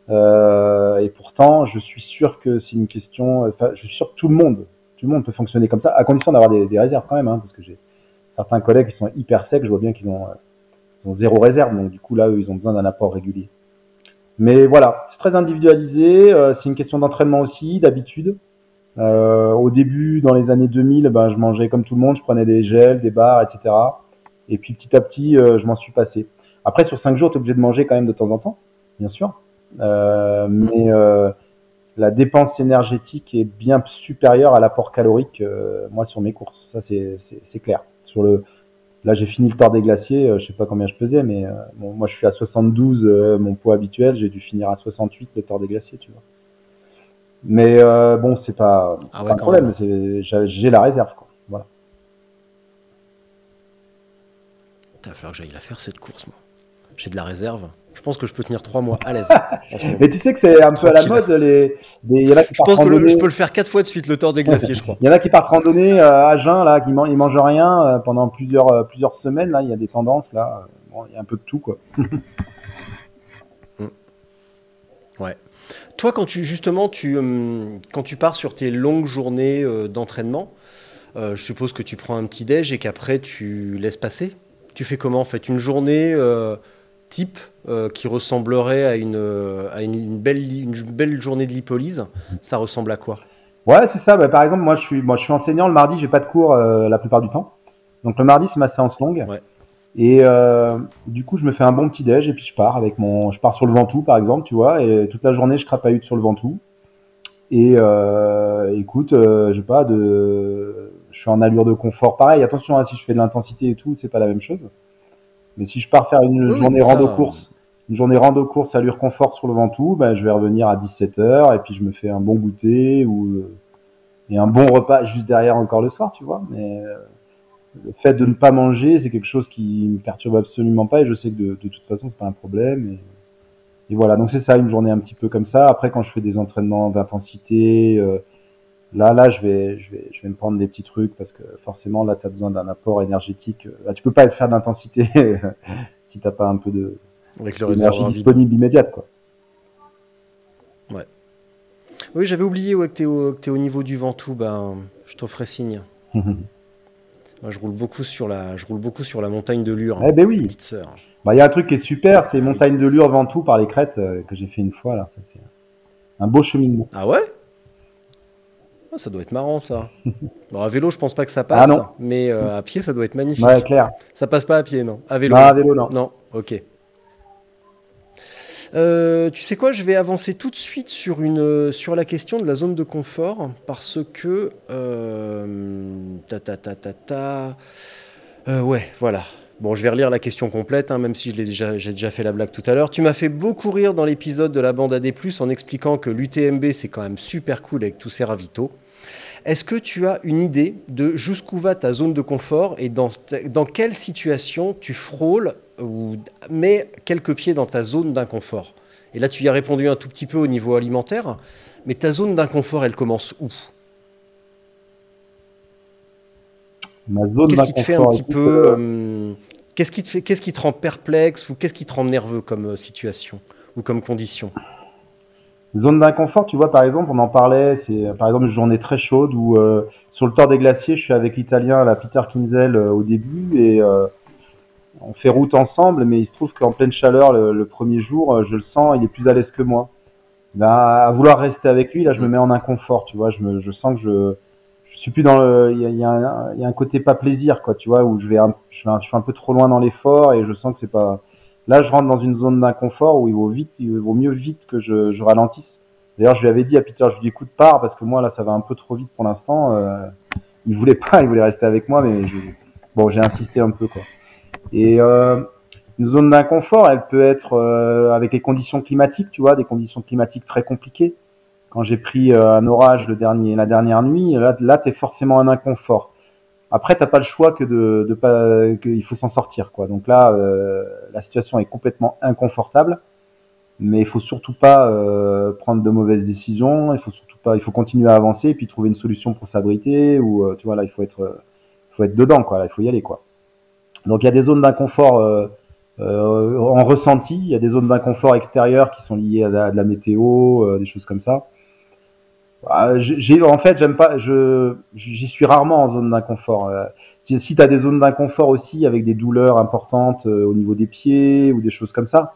Euh, et pourtant, je suis sûr que c'est une question. Enfin, je suis sûr que tout le monde, tout le monde peut fonctionner comme ça, à condition d'avoir des, des réserves quand même, hein, parce que j'ai certains collègues qui sont hyper secs, je vois bien qu'ils ont, euh, ils ont zéro réserve, donc du coup là, eux, ils ont besoin d'un apport régulier. Mais voilà, c'est très individualisé, euh, c'est une question d'entraînement aussi, d'habitude. Euh, au début, dans les années 2000, ben, je mangeais comme tout le monde, je prenais des gels, des bars, etc. Et puis petit à petit, euh, je m'en suis passé. Après, sur cinq jours, tu es obligé de manger quand même de temps en temps, bien sûr. Euh, mais euh, la dépense énergétique est bien supérieure à l'apport calorique, euh, moi, sur mes courses. Ça, c'est- clair. Sur le, là, j'ai fini le Tour des Glaciers, euh, je sais pas combien je pesais, mais bon, moi, je suis à 72, euh, mon poids habituel, j'ai dû finir à 68 le Tour des Glaciers, tu vois. Mais euh, bon, c'est pas, Ah pas un problème, j'ai la réserve, quoi. Voilà. Il va falloir que j'aille la faire cette course, moi. J'ai de la réserve. Je pense que je peux tenir trois mois à l'aise. Mais tu sais que c'est un peu à la mode, les, y en a qui Je pense que le- je peux le faire quatre fois de suite, le Tour des glaciers, je crois. Il y en a qui partent randonner euh, à jeun, là, qui man- ils mangent rien euh, pendant plusieurs, plusieurs semaines. Là, il y a des tendances, là. Bon, il y a un peu de tout, quoi. Toi, quand tu justement, tu, hum, quand tu pars sur tes longues journées euh, d'entraînement, euh, je suppose que tu prends un petit déj et qu'après tu laisses passer. Tu fais comment en fait? Une journée euh, type euh, qui ressemblerait à une, euh, à une, une belle, une belle journée de lipolyse Ça ressemble à quoi? Ouais, c'est ça. Bah, par exemple, moi, je suis, moi, je suis enseignant. Le mardi, j'ai pas de cours euh, la plupart du temps. Donc, le mardi, c'est ma séance longue. Ouais. Et euh, du coup, je me fais un bon petit déj et puis je pars avec mon, je pars sur le Ventoux, par exemple, tu vois. Et toute la journée, je crapahute sur le Ventoux. Et euh, écoute, euh, je sais pas, de, je suis en allure de confort. Pareil, attention, hein, si je fais de l'intensité et tout, c'est pas la même chose. Mais si je pars faire une Oui, journée ça- rando course, une journée rando course allure confort sur le Ventoux, ben, je vais revenir à 17h et puis je me fais un bon goûter ou euh, et un bon repas juste derrière encore le soir, tu vois. Mais euh, le fait de ne pas manger, c'est quelque chose qui me perturbe absolument pas et je sais que de, de toute façon c'est pas un problème. Et, et voilà, donc c'est ça une journée un petit peu comme ça. Après quand je fais des entraînements d'intensité, euh, là là je vais je vais je vais me prendre des petits trucs parce que forcément là tu as besoin d'un apport énergétique. Là, tu peux pas faire d'intensité si t'as pas un peu de avec le vide disponible immédiate quoi. Oui, j'avais oublié ouais, que tu es, au au niveau du Ventoux. Ben, je t'offrais signe. Moi, je roule beaucoup sur la, je roule beaucoup sur la montagne de Lure. Eh ben oui. sa petite sœur. Bah, il y a un truc qui est super, c'est montagne de Lure Ventoux par les crêtes euh, que j'ai fait une fois là. Ça c'est un beau cheminement. Ah ouais? Ah, Ça doit être marrant ça. Bon, à vélo, je pense pas que ça passe, Ah non. mais euh, à pied, ça doit être magnifique. Ouais, clair. Ça passe pas à pied, non? À vélo. Non, à vélo non. Non, ok. Euh, tu sais quoi, je vais avancer tout de suite sur, la question de la zone de confort parce que. euh, ta ta ta ta ta. Euh, ouais, voilà. Bon, je vais relire la question complète, hein, même si je l'ai déjà, j'ai déjà fait la blague tout à l'heure. Tu m'as fait beaucoup rire dans l'épisode de la bande AD+, en expliquant que l'UTMB, c'est quand même super cool avec tous ces ravitaux. Est-ce que tu as une idée de jusqu'où va ta zone de confort et dans quelle situation tu frôles ou mets quelques pieds dans ta zone d'inconfort. Et là, tu y as répondu un tout petit peu au niveau alimentaire, mais ta zone d'inconfort, elle commence où? Ma zone Qu'est-ce qui te fait un petit peu... euh, euh, qu'est-ce qui te fait, qu'est-ce qui te rend perplexe ou qu'est-ce qui te rend nerveux comme euh, situation ou comme condition? Zone d'inconfort, tu vois, par exemple, on en parlait, c'est par exemple une journée très chaude où euh, sur le Tour des Glaciers, je suis avec l'Italien, la Peter Kinzel, euh, au début et on fait route ensemble, mais il se trouve qu'en pleine chaleur, le, premier jour, euh, je le sens, il est plus à l'aise que moi. Ben, à vouloir rester avec lui, là, je me mets en inconfort, tu vois, je, me, je sens que je, je suis plus dans le, il y a, y y a un côté pas plaisir, quoi, tu vois, où je vais, un, je, suis un, suis un peu trop loin dans l'effort et je sens que c'est pas, Là, je rentre dans une zone d'inconfort où il vaut vite, il vaut mieux vite que je, je ralentisse. D'ailleurs, je lui avais dit à Peter, je lui dis écoute, pars parce que moi là, ça va un peu trop vite pour l'instant. Euh, il voulait pas, il voulait rester avec moi, mais je- bon, j'ai insisté un peu quoi. Et euh, une zone d'inconfort, elle peut être euh, avec les conditions climatiques, tu vois, des conditions climatiques très compliquées. Quand j'ai pris euh, un orage le dernier, la dernière nuit, là, là, t'es forcément en inconfort. Après, t'as pas le choix que de, de pas, qu'il faut s'en sortir, quoi. Donc là, euh, la situation est complètement inconfortable, mais il faut surtout pas euh, prendre de mauvaises décisions. Il faut surtout pas, il faut continuer à avancer et puis trouver une solution pour s'abriter ou, euh, tu vois, là, il faut être, euh, faut être dedans, quoi. Là, il faut y aller, quoi. Donc il y a des zones d'inconfort euh, Euh, en ressenti, il y a des zones d'inconfort extérieur qui sont liées à, la, de la météo, euh, des choses comme ça. Ah, j'ai, en fait, j'aime pas, je, j'y suis rarement en zone d'inconfort. Euh, si si tu as des zones d'inconfort aussi avec des douleurs importantes au niveau des pieds ou des choses comme ça,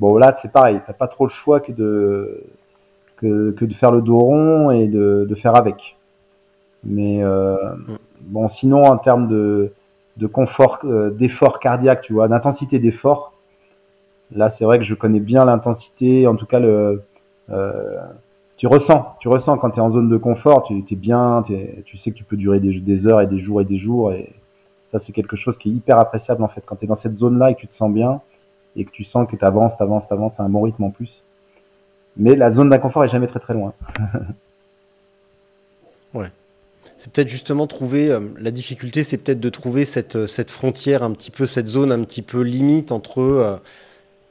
bon là c'est pareil, t'as pas trop le choix que de que, que de faire le dos rond et de, de faire avec. Mais euh, mm. bon, sinon en termes de de confort, euh, d'effort cardiaque, tu vois, d'intensité d'effort. Là, c'est vrai que je connais bien l'intensité, en tout cas le. Euh, tu ressens, tu ressens quand tu es en zone de confort, tu es bien, tu sais que tu peux durer des, des, heures et des jours et des jours. Et ça, c'est quelque chose qui est hyper appréciable en fait. Quand tu es dans cette zone-là et que tu te sens bien et que tu sens que tu avances, tu avances, tu avances à un bon rythme en plus. Mais la zone d'inconfort est jamais très très loin. ouais c'est peut-être justement trouver euh, la difficulté, c'est peut-être de trouver cette, euh, cette frontière un petit peu, cette zone un petit peu limite entre euh,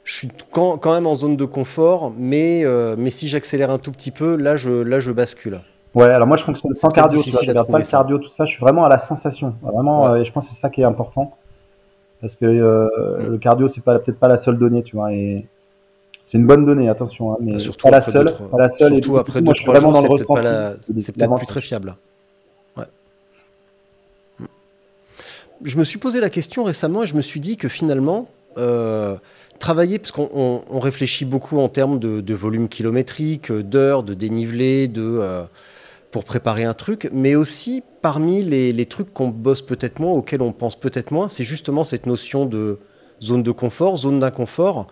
je suis quand, même en zone de confort, mais, mais si j'accélère un tout petit peu, là je, là je bascule. Ouais, alors moi je fonctionne sans cardio, tu vois, je pas le cardio, tout ça, je suis vraiment à la sensation. Vraiment, et je pense que c'est ça qui est important. Parce que mm. le cardio, c'est peut-être pas la seule donnée, tu vois. Et c'est une bonne donnée, attention, hein, mais bah, surtout pas la seule. Pas la seule. Surtout après deux, trois jours, c'est peut-être plus très fiable. Je me suis posé la question récemment et je me suis dit que finalement, euh, travailler, parce qu'on réfléchit beaucoup en termes de, volume kilométrique, d'heures, de dénivelé, de, euh, pour préparer un truc, mais aussi parmi les, trucs qu'on bosse peut-être moins, auxquels on pense peut-être moins, c'est justement cette notion de zone de confort, zone d'inconfort,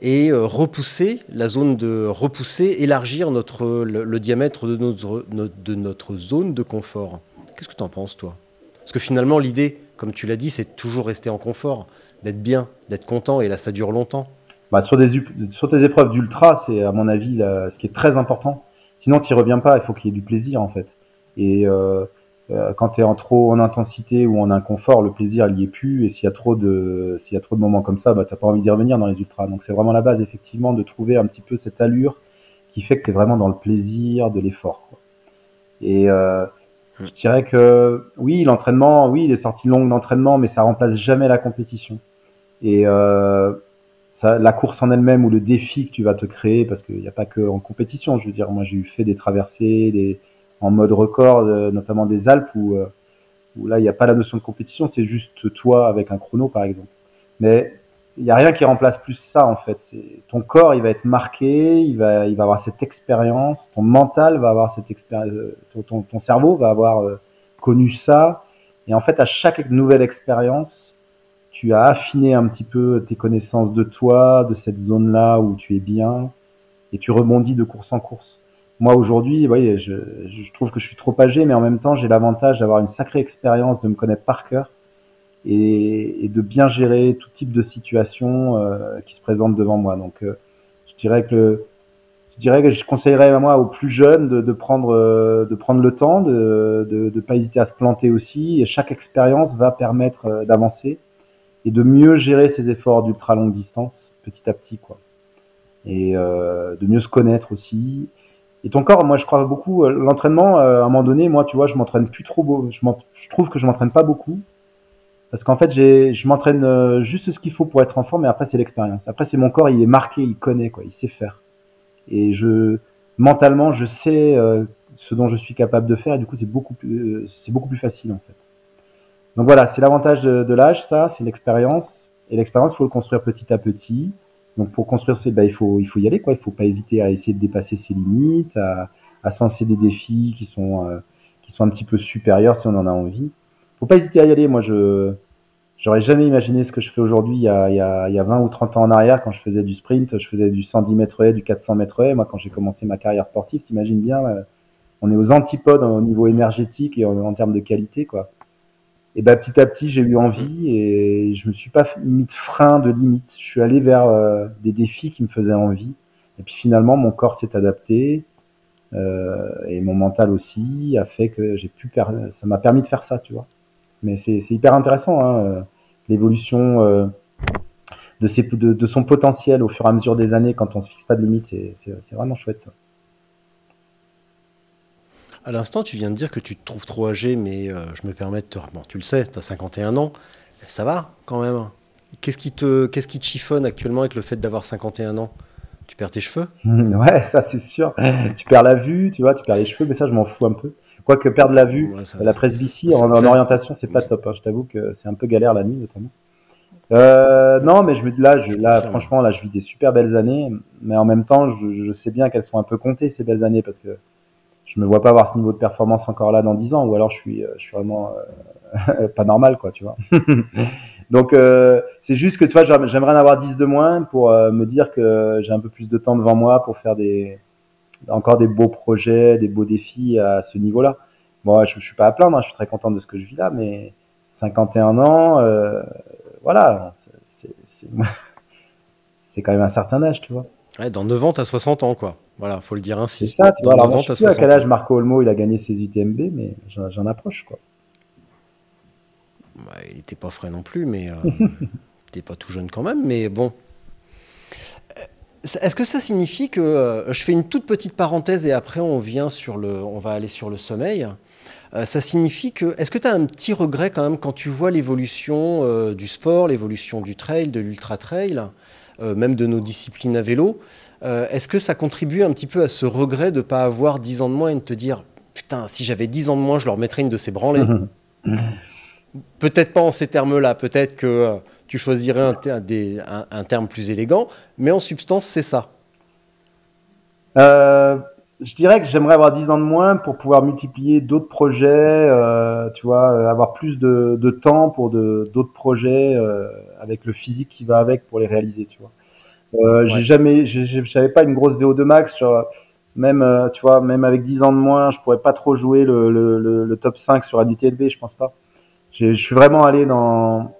et euh, repousser la zone de repousser, élargir notre, le, diamètre de notre zone de confort. Qu'est-ce que tu en penses, toi? Parce que finalement, l'idée, comme tu l'as dit, c'est toujours rester en confort, d'être bien, d'être content, et là, ça dure longtemps. Bah, sur, tes épreuves d'ultra, c'est à mon avis ce qui est très important. Sinon, tu reviens pas, il faut qu'il y ait du plaisir, en fait. Et euh, euh, quand tu es en trop en intensité ou en inconfort, le plaisir, il n'y est plus. Et s'il y, a trop de, y a trop de moments comme ça, bah, tu n'as pas envie d'y revenir dans les ultras. Donc, c'est vraiment la base, effectivement, de trouver un petit peu cette allure qui fait que tu es vraiment dans le plaisir de l'effort. Et, euh, je dirais que oui, l'entraînement, oui, les sorties longues d'entraînement, mais ça remplace jamais la compétition. Et euh, ça, la course en elle-même ou le défi que tu vas te créer, parce qu'il n'y a pas que en compétition. Je veux dire, moi j'ai eu fait des traversées, des, en mode record, euh, notamment des Alpes, où, euh, où là il n'y a pas la notion de compétition, c'est juste toi avec un chrono par exemple. Mais il n'y a rien qui remplace plus ça en fait. Ton corps, il va être marqué, il va, il va avoir cette expérience, ton mental va avoir cette expérience, euh, ton, ton, cerveau va avoir euh, connu ça. Et en fait, à chaque nouvelle expérience, tu as affiné un petit peu tes connaissances de toi, de cette zone-là où tu es bien, et tu rebondis de course en course. Moi aujourd'hui, voyez, je, je trouve que je suis trop âgé, mais en même temps, j'ai l'avantage d'avoir une sacrée expérience, de me connaître par cœur et, de bien gérer tout type de situation euh, qui se présente devant moi. Donc, euh, je dirais que je conseillerais moi aux plus jeunes de, de prendre euh, de prendre le temps, de, de pas hésiter à se planter aussi. Et chaque expérience va permettre d'avancer et de mieux gérer ses efforts d'ultra longue distance petit à petit, quoi. Et de mieux se connaître aussi. Et ton corps, moi, je crois beaucoup l'entraînement. à un moment donné, moi, tu vois, je m'entraîne plus trop. Je, je trouve que je m'entraîne pas beaucoup parce qu'en fait, je m'entraîne euh, juste ce qu'il faut pour être en forme, mais après, c'est l'expérience. Après, c'est mon corps, il est marqué, il connaît, quoi, il sait faire. Et je, mentalement, je sais euh, ce dont je suis capable de faire, et du coup, c'est beaucoup plus, euh, c'est beaucoup plus facile, en fait. Donc voilà, c'est l'avantage de, l'âge, ça, c'est l'expérience. Et l'expérience, il faut le construire petit à petit. Donc pour construire, bah, il faut, il faut y aller, quoi. Il faut pas hésiter à essayer de dépasser ses limites, à, à se des défis qui sont, qui sont un petit peu supérieurs si on en a envie faut pas hésiter à y aller. Moi, je j'aurais jamais imaginé ce que je fais aujourd'hui il, y a, il, y a, il y a 20 ou 30 ans en arrière quand je faisais du sprint, je faisais du 110 mètres haies, du 400 mètres haies. Moi, quand j'ai commencé ma carrière sportive, t'imagines bien, euh, on est aux antipodes au niveau énergétique et en, termes de qualité, quoi. Et ben petit à petit, j'ai eu envie et je me suis pas mis de frein, de limite. Je suis allé vers euh, des défis qui me faisaient envie. Et puis finalement, mon corps s'est adapté euh, et mon mental aussi a fait que j'ai pu, ça m'a permis de faire ça, tu vois. Mais c'est hyper intéressant, hein, euh, l'évolution euh, de, de, son potentiel au fur et à mesure des années quand on se fixe pas de limite, c'est vraiment chouette ça. À l'instant, tu viens de dire que tu te trouves trop âgé, mais euh, je me permets de te... Bon, tu le sais, tu as 51 ans, ça va quand même. Qu'est-ce qui, te, qu'est-ce qui te chiffonne actuellement avec le fait d'avoir 51 ans? Tu perds tes cheveux? Ouais, ça c'est sûr. tu perds la vue, tu vois, tu perds les cheveux, mais ça je m'en fous un peu. Quoique perdre la vue, Ouais, ça- la presbytie ça- en, en orientation, c'est pas top. hein. Je t'avoue que c'est un peu galère la nuit notamment. Euh, non, mais je me là, je, là, franchement, là, je vis des super belles années, mais en même temps, je, je sais bien qu'elles sont un peu comptées ces belles années parce que je me vois pas avoir ce niveau de performance encore là dans 10 ans, ou alors je suis, euh, je suis vraiment euh, pas normal, quoi, tu vois. Donc, euh, c'est juste que tu vois, j'aim- j'aimerais en avoir 10 de moins pour euh, me dire que j'ai un peu plus de temps devant moi pour faire des encore des beaux projets, des beaux défis à ce niveau-là. Bon, je, je suis pas à plaindre, hein, je suis très content de ce que je vis là, mais 51 ans, euh, voilà, c'est- c'est c'est- c'est quand même un certain âge, tu vois. Ouais, dans 9 ans, t'as 60 ans, quoi. Voilà, faut le dire C'est ainsi. ça, tu Dans vois. Alors, 9 moi, ans, je sais à 60 quel âge. Marco Olmo il a gagné ses UTMB, mais j'en approche, quoi. Ouais, il était pas frais non plus, mais euh, il était pas tout jeune quand même. Mais bon. Est-ce que ça signifie que euh, je fais une toute petite parenthèse et après on vient sur le, on va aller sur le sommeil. Euh, ça signifie que, est-ce que tu as un petit regret quand même quand tu vois l'évolution euh, du sport, l'évolution du trail, de l'ultra trail, euh, même de nos disciplines à vélo Est-ce que ça contribue un petit peu à ce regret de pas avoir 10 ans de moins et de te dire, putain, si j'avais 10 ans de moins, je leur mettrais une de ces branlées? Peut-être pas en ces termes-là, peut-être que euh, tu choisirais un, ter- des- un- un terme plus élégant, mais en substance, c'est ça. Euh, je dirais que j'aimerais avoir 10 ans de moins pour pouvoir multiplier d'autres projets, euh, tu vois, avoir plus de, de temps pour d'autres projets avec le physique qui va avec pour les réaliser, tu vois. J'ai jamais, j'avais pas une grosse VO2 max, même, tu vois, même avec 10 ans de moins, je pourrais pas trop jouer le, le, le, le top 5 sur un UTLB, je pense pas. Je suis vraiment allé dans,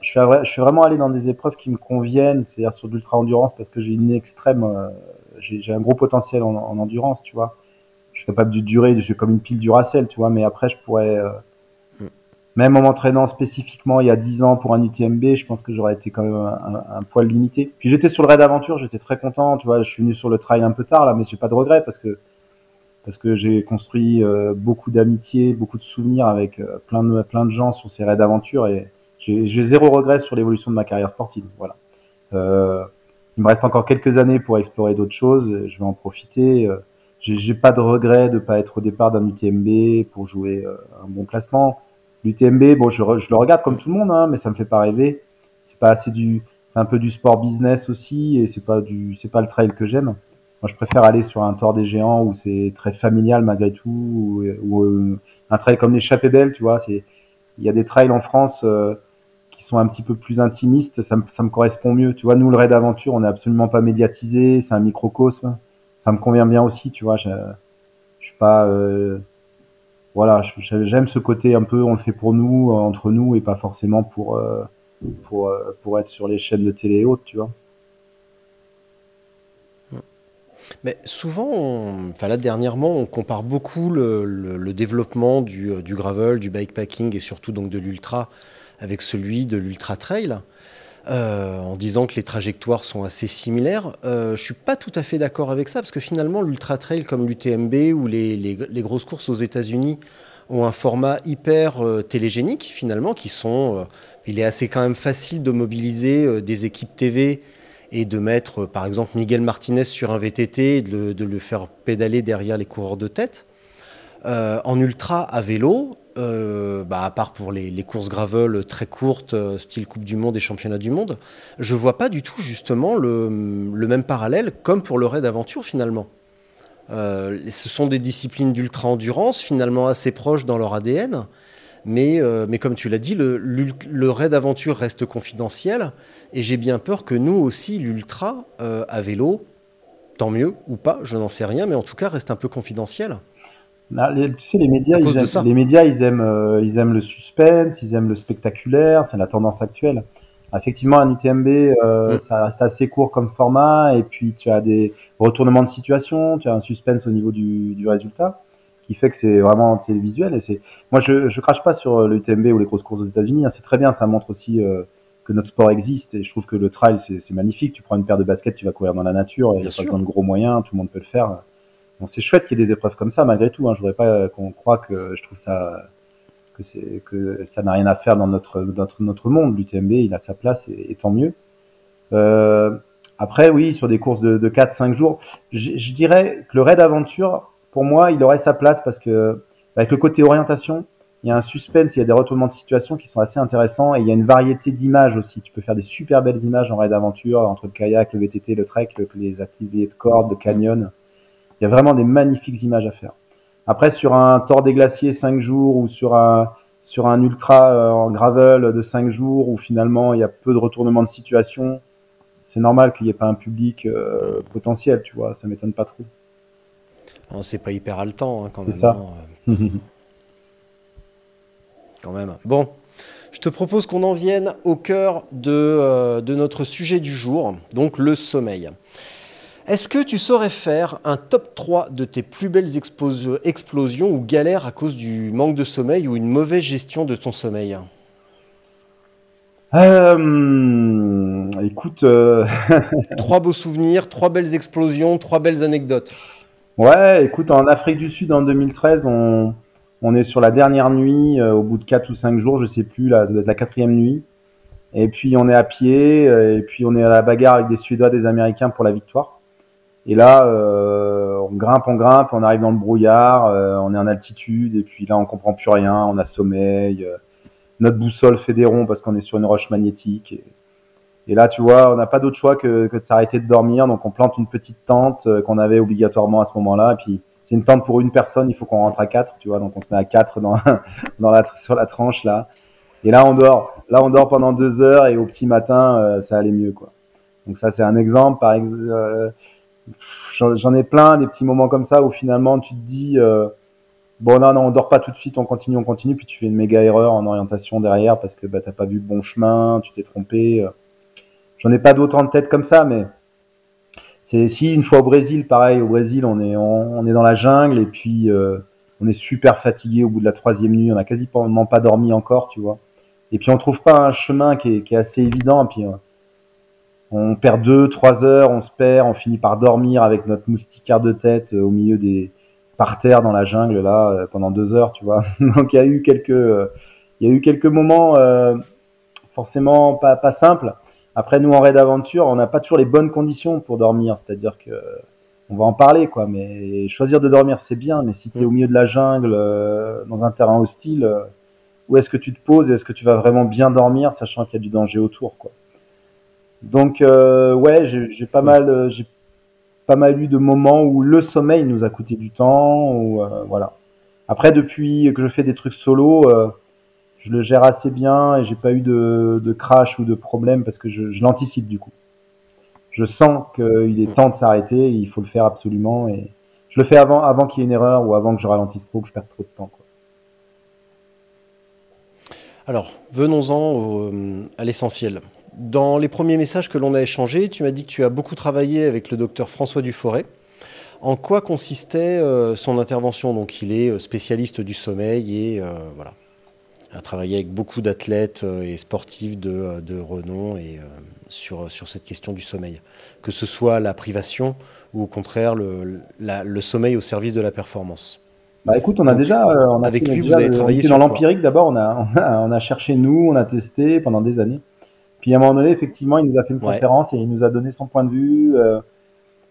je suis, à- je suis vraiment allé dans des épreuves qui me conviennent, c'est-à-dire sur l'ultra endurance parce que j'ai une extrême, euh, j'ai un gros potentiel en, en endurance, tu vois. Je suis capable de durer, je suis comme une pile Duracell, tu vois, mais après je pourrais, euh, Mm. même en m'entraînant spécifiquement il y a 10 ans pour un UTMB, je pense que j'aurais été quand même un, un- un poil limité. Puis j'étais sur le raid aventure, j'étais très content, tu vois, je suis venu sur le trail un peu tard là, mais j'ai pas de regrets parce que parce que j'ai construit euh, beaucoup d'amitié, beaucoup de souvenirs avec euh, plein de plein de gens sur ces raids d'aventure et j'ai zéro regret sur l'évolution de ma carrière sportive. Voilà. Euh, il me reste encore quelques années pour explorer d'autres choses. Je vais en profiter. J'ai pas de regret de pas être au départ d'un UTMB pour jouer un bon classement. L'UTMB, bon, je le regarde comme tout le monde, hein, mais ça me fait pas rêver. C'est pas assez du, c'est un peu du sport business aussi, et c'est pas du, c'est pas le trail que j'aime. Moi, je préfère aller sur un Tour des Géants où c'est très familial malgré tout, ou, euh, un trail comme l'échappée belle, tu vois. C'est, il y a des trails en France euh, qui sont un petit peu plus intimistes. Ça me, ça me correspond mieux. Tu vois, nous, le raid aventure, on n'est absolument pas médiatisé. C'est un microcosme. Ça me convient bien aussi, tu vois. Je, je suis pas, euh, voilà, j'aime ce côté un peu, on le fait pour nous, euh, entre nous, et pas forcément pour euh, pour euh, pour être sur les chaînes de télé et autres, tu vois. Mais souvent, enfin là dernièrement, on compare beaucoup le, développement du, euh, du gravel, du bikepacking et surtout donc de l'ultra avec celui de l'ultra trail, euh, en disant que les trajectoires sont assez similaires. Euh, je suis pas tout à fait d'accord avec ça parce que finalement l'ultra trail comme l'UTMB ou les, grosses courses aux États-Unis ont un format hyper euh, télégénique finalement qui sont. euh, il est assez quand même facile de mobiliser des équipes TV et de mettre euh, par exemple Miguel Martinez sur un VTT de le, de le faire pédaler derrière les coureurs de tête. Euh, en ultra à vélo, euh, bah, à part pour les, courses gravel très courtes, style Coupe du Monde et Championnat du Monde, je vois pas du tout justement le, même parallèle comme pour le raid aventure finalement. Ce sont des disciplines d'ultra endurance finalement assez proches dans leur ADN, mais, euh, mais comme tu l'as dit, le, raid aventure reste confidentiel et j'ai bien peur que nous aussi, l'ultra euh, à vélo, tant mieux ou pas, je n'en sais rien, mais en tout cas reste un peu confidentiel. Ah, les- tu sais, les médias, ils aiment, les médias, ils aiment, euh, ils aiment le suspense, ils aiment le spectaculaire. C'est la tendance actuelle. Effectivement, un UTMB, euh, Mm. ça reste assez court comme format, et puis tu as des retournements de situation, tu as un suspense au niveau du, du résultat, qui fait que c'est vraiment télévisuel. Et c'est, moi, je, je crache pas sur euh, le UTMB ou les grosses courses aux États-Unis. hein, c'est très bien, ça montre aussi euh, que notre sport existe. Et je trouve que le trail, c'est, c'est magnifique. Tu prends une paire de baskets, tu vas courir dans la nature, il n'y a pas besoin de gros moyens, tout le monde peut le faire. Bon, c'est chouette qu'il y ait des épreuves comme ça, malgré tout. Hein. Je voudrais pas qu'on croie que je trouve ça que, c'est, que ça n'a rien à faire dans notre, notre, notre monde. L'UTMB, il a sa place et, tant mieux. Euh, après, oui, sur des courses de, de 4-5 jours, je dirais que le raid aventure, pour moi, il aurait sa place parce que, avec le côté orientation, il y a un suspense, il y a des retournements de situation qui sont assez intéressants et il y a une variété d'images aussi. Tu peux faire des super belles images en raid aventure entre le kayak, le VTT, le trek, les activités de corde, de canyon. Il y a vraiment des magnifiques images à faire. Après, sur un tort des glaciers 5 jours ou sur un, sur un ultra euh, en gravel de 5 jours où finalement il y a peu de retournements de situation, c'est normal qu'il n'y ait pas un public euh, potentiel, tu vois, ça m'étonne pas trop. C'est pas hyper haletant hein, quand même. Ça. Hein. quand même. Bon, je te propose qu'on en vienne au cœur de, euh, de, notre sujet du jour, donc le sommeil. Est-ce que tu saurais faire un top 3 de tes plus belles explosions ou galères à cause du manque de sommeil ou une mauvaise gestion de ton sommeil? Euh, Écoute. Euh, trois beaux souvenirs, trois belles explosions, trois belles anecdotes. Ouais, écoute, en Afrique du Sud en 2013, on, on est sur la dernière nuit, euh, au bout de 4 ou 5 jours, je sais plus, là, ça doit être la quatrième nuit. Et puis on est à pied, et puis on est à la bagarre avec des Suédois, des Américains pour la victoire. Et là, euh, on grimpe, on grimpe, on arrive dans le brouillard, euh, on est en altitude, et puis là, on comprend plus rien, on a sommeil. Euh, notre boussole fait des ronds parce qu'on est sur une roche magnétique. Là, tu vois, on n'a pas d'autre choix que, de s'arrêter de dormir. Donc, on plante une petite tente qu'on avait obligatoirement à ce moment-là. Et puis, c'est une tente pour une personne, il faut qu'on rentre à quatre, tu vois. Donc, on se met à quatre dans, la, sur la tranche là. Et là, on dort. Là, on dort pendant deux heures et au petit matin, ça allait mieux, quoi. Donc ça, c'est un exemple. Par exemple, j'en ai plein, des petits moments comme ça où finalement tu te dis euh, bon non non on dort pas tout de suite, on continue, on continue, puis tu fais une méga erreur en orientation derrière parce que bah, t'as pas vu le bon chemin, tu t'es trompé. Euh. J'en ai pas d'autres en tête comme ça, mais c'est si une fois au Brésil, pareil au Brésil, on est dans la jungle et puis euh, on est super fatigué au bout de la troisième nuit, on a quasiment pas dormi encore, tu vois. Et puis on trouve pas un chemin qui est, assez évident, puis on perd deux, trois heures, on se perd, on finit par dormir avec notre moustiquaire de tête euh, au milieu des par terre dans la jungle là euh, pendant deux heures, tu vois. Donc il y a eu quelques, euh, il y a eu quelques moments forcément pas, pas simples. Après nous en raid d'aventure, on n'a pas toujours les bonnes conditions pour dormir, c'est-à-dire que on va en parler quoi, mais choisir de dormir c'est bien, mais si tu es au milieu de la jungle dans un terrain hostile, où est-ce que tu te poses et est-ce que tu vas vraiment bien dormir, sachant qu'il y a du danger autour quoi. Donc euh, ouais, j'ai pas mal, euh, j'ai pas mal eu de moments où le sommeil nous a coûté du temps. Ou, euh, voilà. Après, depuis que je fais des trucs solo, je le gère assez bien et j'ai pas eu de, crash ou de problème parce que je, l'anticipe du coup. Je sens qu'il est temps de s'arrêter, il faut le faire absolument et je le fais avant, qu'il y ait une erreur ou avant que je ralentisse trop, que je perde trop de temps. Alors, venons-en à l'essentiel. Dans les premiers messages que l'on a échangés, tu m'as dit que tu as beaucoup travaillé avec le docteur François Duforêt. En quoi consistait euh, son intervention? Donc, il est euh, spécialiste du sommeil et euh, voilà, a travaillé avec beaucoup d'athlètes et sportifs de, renom et sur, sur cette question du sommeil, que ce soit la privation ou au contraire le, le sommeil au service de la performance. Bah écoute, on a déjà, on a avec lui, vous avez travaillé dans l'empirique d'abord, on a, on a, on a cherché nous, on a testé pendant des années. Puis à un moment donné, effectivement, il nous a fait une conférence et il nous a donné son point de vue, euh,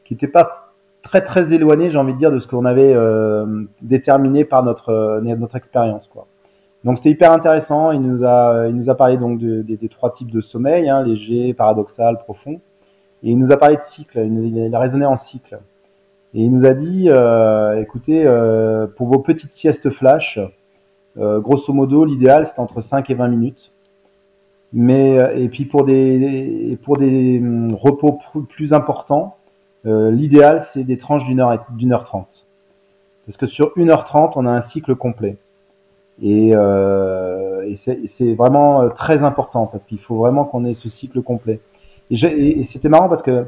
qui n'était pas très très éloigné, j'ai envie de dire, de ce qu'on avait euh, déterminé par notre euh, notre expérience, quoi. Donc c'était hyper intéressant. Il nous a il nous a parlé donc de, des trois types de sommeil, hein, léger, paradoxal, profond. Et il nous a parlé de cycle. Il, il a raisonné en cycle. Et il nous a dit, euh, écoutez, euh, pour vos petites siestes flash, euh, grosso modo, l'idéal c'est entre 5 et 20 minutes. Mais euh, et puis pour des pour des hum, repos plus importants, euh, l'idéal c'est des tranches d'une heure d'une heure trente. Parce que sur une heure trente, on a un cycle complet. Et, euh, et c'est vraiment euh, très important parce qu'il faut vraiment qu'on ait ce cycle complet. Et, et c'était marrant parce que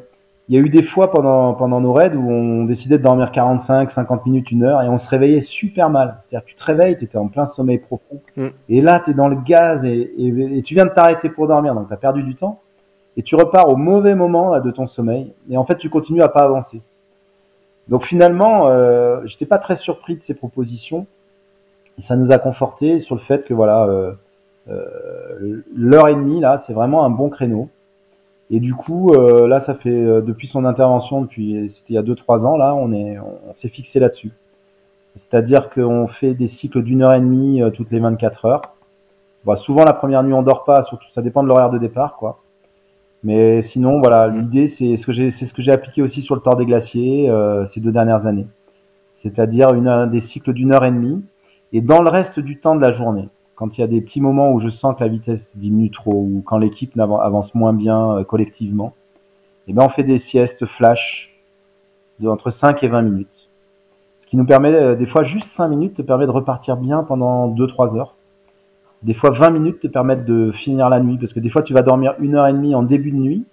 il y a eu des fois pendant, pendant nos raids où on décidait de dormir 45, 50 minutes, une heure et on se réveillait super mal. C'est-à-dire que tu te réveilles, tu étais en plein sommeil profond mm. et là tu es dans le gaz et, et, tu viens de t'arrêter pour dormir donc tu as perdu du temps et tu repars au mauvais moment là, de ton sommeil et en fait tu continues à pas avancer. Donc finalement, euh, j'étais pas très surpris de ces propositions ça nous a conforté sur le fait que voilà, euh, euh, l'heure et demie là, c'est vraiment un bon créneau. Et du coup, euh, là, ça fait euh, depuis son intervention, depuis c'était il y a 2-3 ans, là, on est, on, s'est fixé là-dessus. C'est-à-dire qu'on fait des cycles d'une heure et demie euh, toutes les 24 heures. Bon, souvent, la première nuit, on dort pas, surtout, ça dépend de l'horaire de départ, quoi. Mais sinon, voilà, l'idée, c'est ce que j'ai, c'est ce que j'ai appliqué aussi sur le tort des glaciers euh, ces deux dernières années. C'est-à-dire une, des cycles d'une heure et demie. Et dans le reste du temps de la journée, quand il y a des petits moments où je sens que la vitesse diminue trop ou quand l'équipe avance moins bien euh, collectivement, eh ben on fait des siestes flash de entre 5 et 20 minutes. Ce qui nous permet, euh, des fois, juste 5 minutes te permet de repartir bien pendant 2-3 heures. Des fois, 20 minutes te permettent de finir la nuit parce que des fois, tu vas dormir une heure et demie en début de nuit,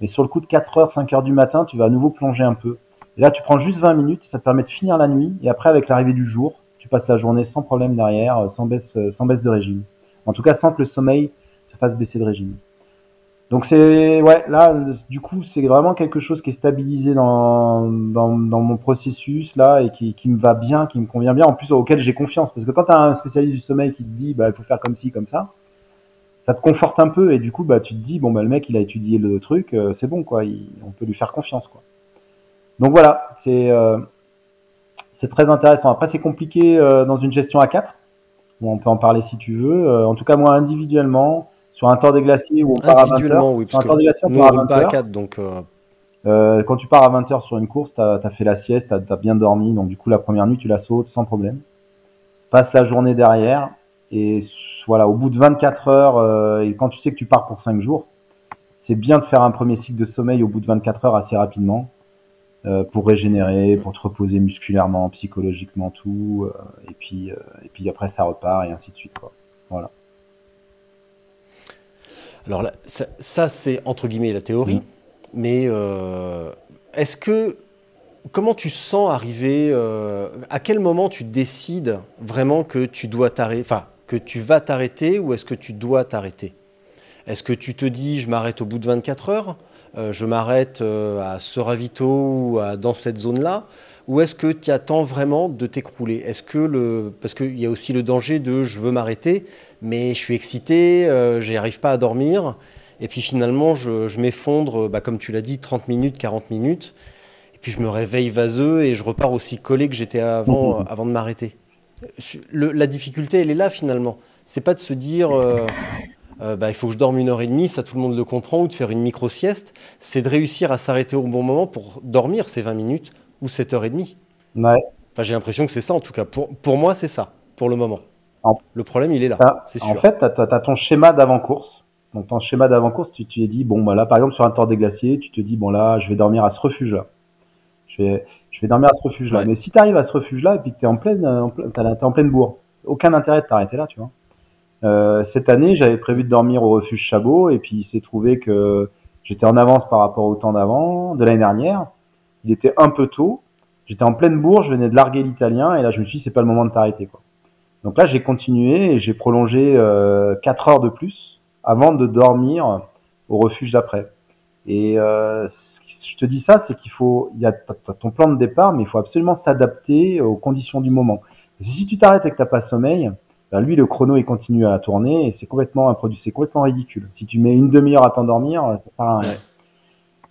mais sur le coup de 4 heures, 5 heures du matin, tu vas à nouveau plonger un peu. Et là, tu prends juste 20 minutes, ça te permet de finir la nuit et après, avec l'arrivée du jour, tu passes la journée sans problème derrière, euh, sans baisse, euh, sans baisse de régime. En tout cas, sans que le sommeil te fasse baisser de régime. Donc c'est ouais là du coup c'est vraiment quelque chose qui est stabilisé dans, dans, mon processus là et qui, me va bien, qui me convient bien, en plus auquel j'ai confiance parce que quand tu as un spécialiste du sommeil qui te dit bah il faut faire comme ci comme ça, ça te conforte un peu et du coup bah tu te dis bon bah le mec il a étudié le truc, euh, c'est bon quoi, on peut lui faire confiance quoi. Donc voilà, c'est c'est très intéressant. Après, c'est compliqué euh, dans une gestion à 4. Bon, on peut en parler si tu veux. Euh, en tout cas, moi, individuellement, sur un tort des glaciers où on part à 20 heures, oui, sur un tort des glaciers, on nous, part on à roule 20 pas à heures. 4, donc euh, Euh, quand tu pars à 20 heures sur une course, tu as, fait la sieste, tu as, bien dormi, donc du coup la première nuit tu la sautes sans problème. Passe la journée derrière et voilà, au bout de 24 heures, euh, et quand tu sais que tu pars pour 5 jours, c'est bien de faire un premier cycle de sommeil au bout de 24 heures assez rapidement euh, pour régénérer, pour te reposer musculairement, psychologiquement, tout, euh, et puis euh, et puis après ça repart et ainsi de suite quoi. Voilà. Alors là, ça, ça, c'est entre guillemets la théorie, Mm. mais euh, est-ce que comment tu sens arriver euh, À quel moment tu décides vraiment que tu dois t'arrêter, enfin que tu vas t'arrêter ou est-ce que tu dois t'arrêter? Est-ce que tu te dis je m'arrête au bout de 24 heures? Je m'arrête euh, à ce ravito ou dans cette zone-là ou est-ce que tu attends vraiment de t'écrouler? Est-ce que le parce qu'il y a aussi le danger de je veux m'arrêter, mais je suis excité, euh, arrive pas à dormir, et puis finalement je, m'effondre, bah, comme tu l'as dit, 30 minutes, 40 minutes, et puis je me réveille vaseux et je repars aussi collé que j'étais avant, avant de m'arrêter. La difficulté, elle est là finalement. C'est pas de se dire euh, euh, bah, il faut que je dorme une heure et demie, ça tout le monde le comprend, ou de faire une micro-sieste. C'est de réussir à s'arrêter au bon moment pour dormir ces 20 minutes ou cette heure et demie. Ouais. Enfin, j'ai l'impression que c'est ça en tout cas. Pour, pour moi, c'est ça, pour le moment. En- Le problème, il est là, Ça, c'est En sûr. fait, tu as, ton schéma d'avant-course. Donc, ton schéma d'avant-course, tu t'es dit, bon, bah là, par exemple, sur un tort des glaciers, tu te dis, bon, là, je vais dormir à ce refuge-là. Je vais, je vais dormir à ce refuge-là. Ouais. Mais si tu arrives à ce refuge-là et puis que tu es en pleine, en, t'es en pleine bourre, aucun intérêt de t'arrêter là, tu vois. Euh, cette année, j'avais prévu de dormir au refuge Chabot et puis il s'est trouvé que j'étais en avance par rapport au temps d'avant, de l'année dernière. Il était un peu tôt. J'étais en pleine bourre, je venais de larguer l'italien et là, je me suis dit, c'est pas le moment de t'arrêter, quoi. Donc là, j'ai continué et j'ai prolongé euh, 4 heures de plus avant de dormir au refuge d'après. Et euh, je te dis ça, c'est qu'il faut, il y a ton plan de départ, mais il faut absolument s'adapter aux conditions du moment. Si tu t'arrêtes et que t'as pas sommeil, ben lui, le chrono, il continue à tourner et c'est complètement un produit, c'est complètement ridicule. Si tu mets une demi-heure à t'endormir, ça sert à rien.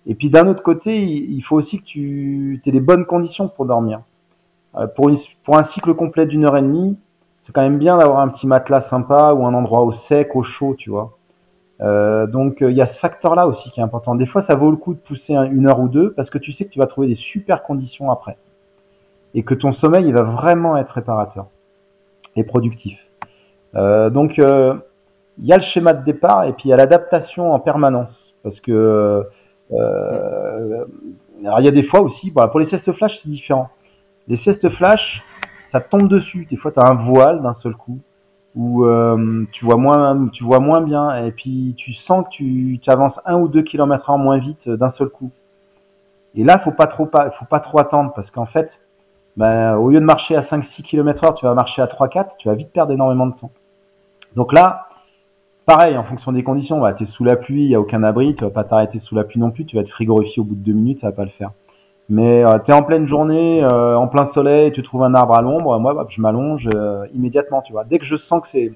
Et puis d'un autre côté, il faut aussi que tu aies les bonnes conditions pour dormir. Euh, Pour, une- pour un cycle complet d'une heure et demie, c'est quand même bien d'avoir un petit matelas sympa ou un endroit au sec, au chaud, tu vois. Euh, donc euh, il y a ce facteur-là aussi qui est important. Des fois, ça vaut le coup de pousser un- une heure ou deux parce que tu sais que tu vas trouver des super conditions après et que ton sommeil il va vraiment être réparateur et productif. Euh, donc euh, il y a le schéma de départ et puis il y a l'adaptation en permanence parce que euh, il y a des fois aussi, pour les siestes flash c'est différent. Les siestes flash, ça tombe dessus. Des fois, tu as un voile d'un seul coup où euh, tu vois moins, tu vois moins bien, et puis tu sens que tu, avances un ou deux kilomètres heure moins vite d'un seul coup. Et là, faut pas trop, faut pas trop attendre parce qu'en fait, ben, au lieu de marcher à 5-6 km heure, tu vas marcher à 3-4, tu vas vite perdre énormément de temps. Donc là, pareil, en fonction des conditions, bah, tu es sous la pluie, il n'y a aucun abri, tu vas pas t'arrêter sous la pluie non plus, tu vas être frigorifié au bout de deux minutes, ça va pas le faire. Mais euh, tu es en pleine journée, euh, en plein soleil, tu trouves un arbre à l'ombre, moi, je m'allonge euh, immédiatement, tu vois. Dès que je sens que c'est,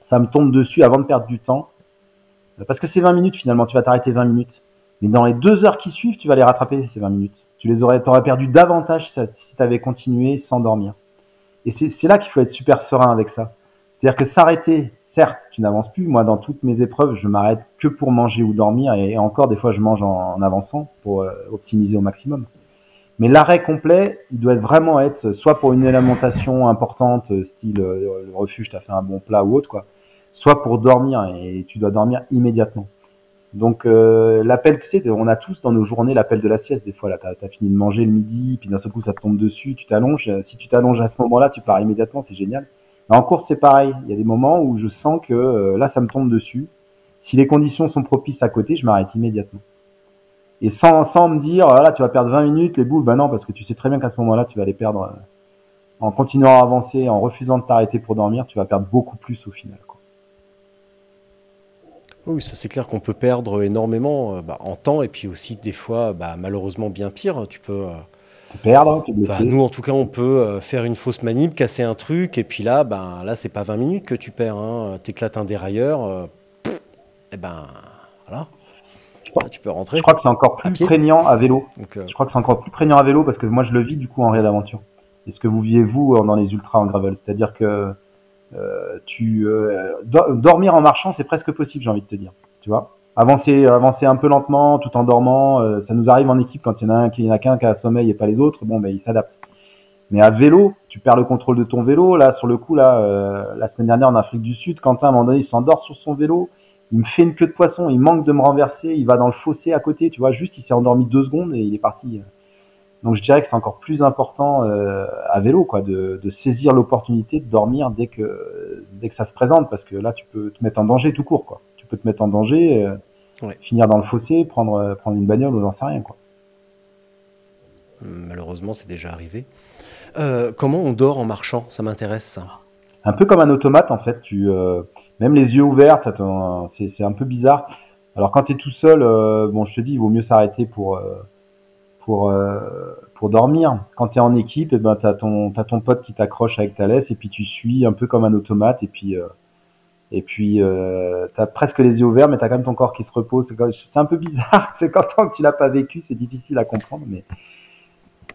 ça me tombe dessus avant de perdre du temps, parce que c'est 20 minutes finalement, tu vas t'arrêter 20 minutes. Mais dans les deux heures qui suivent, tu vas les rattraper, ces 20 minutes. Tu les aurais, aurais perdu davantage si tu avais continué sans dormir. Et c'est là qu'il faut être super serein avec ça. C'est-à-dire que s'arrêter, certes, tu n'avances plus. Moi, dans toutes mes épreuves, je m'arrête que pour manger ou dormir. Et, encore, des fois, je mange en, avançant pour euh, optimiser au maximum. Mais l'arrêt complet, il doit vraiment être soit pour une alimentation importante, style euh, le refuge, tu as fait un bon plat ou autre, quoi. Soit pour dormir et tu dois dormir immédiatement. Donc euh, l'appel, tu sais, on a tous dans nos journées l'appel de la sieste. Des fois, là, tu as, fini de manger le midi, puis d'un seul coup, ça te tombe dessus, tu t'allonges. Si tu t'allonges à ce moment-là, tu pars immédiatement, c'est génial. En course, c'est pareil. Il y a des moments où je sens que euh, là, ça me tombe dessus. Si les conditions sont propices à côté, je m'arrête immédiatement. Et sans, me dire, là, tu vas perdre 20 minutes, les boules, ben non, parce que tu sais très bien qu'à ce moment-là, tu vas les perdre. Euh, en continuant à avancer, en refusant de t'arrêter pour dormir, tu vas perdre beaucoup plus au final. Oui, ça c'est clair qu'on peut perdre énormément euh, bah, en temps et puis aussi des fois, bah, malheureusement bien pire, tu peux... perdre, bah, nous en tout cas on peut euh, faire une fausse manip, casser un truc et puis là, ben, là c'est pas 20 minutes que tu perds, hein. t'éclates un dérailleur, et ben voilà. tu peux rentrer. Je crois que c'est encore plus prégnant à vélo. Je crois que c'est encore plus prégnant à vélo parce que moi je le vis du coup en réelle aventure. Est-ce que vous vivez vous dans les ultras en gravel C'est-à-dire que euh, tu euh, dormir en marchant, c'est presque possible, j'ai envie de te dire. Tu vois, avancer, avancer un peu lentement, tout en dormant. Euh, ça nous arrive en équipe quand il y en a un qui, y en a qu'un qui a sommeil et pas les autres. Bon, ben il s'adapte. Mais à vélo, tu perds le contrôle de ton vélo. Là, sur le coup, là, la semaine dernière en Afrique du Sud, Quentin, à un moment donné, il s'endort sur son vélo. Il me fait une queue de poisson. Il manque de me renverser. Il va dans le fossé à côté. Tu vois, juste, il s'est endormi deux secondes et il est parti. Donc je dirais que c'est encore plus important euh, à vélo, quoi, de, saisir l'opportunité de dormir dès que dès que ça se présente, parce que là tu peux te mettre en danger tout court, quoi. Tu peux te mettre en danger, euh, finir dans le fossé, prendre euh, prendre une bagnole ou j'en sais rien, quoi. Malheureusement, c'est déjà arrivé. Euh, comment on dort en marchant? Ça m'intéresse ça. Un peu comme un automate en fait. Tu même les yeux ouverts, c'est un peu bizarre. Alors quand tu es tout seul, bon, je te dis, il vaut mieux s'arrêter pour pour, euh, pour dormir. Quand tu es en équipe, eh ben, tu as, ton, as ton pote qui t'accroche avec ta laisse et puis tu suis un peu comme un automate et puis, euh, et puis euh, tu as presque les yeux ouverts, mais tu as quand même ton corps qui se repose. C'est un peu bizarre. C'est quand tant que tu l'as pas vécu, c'est difficile à comprendre. Mais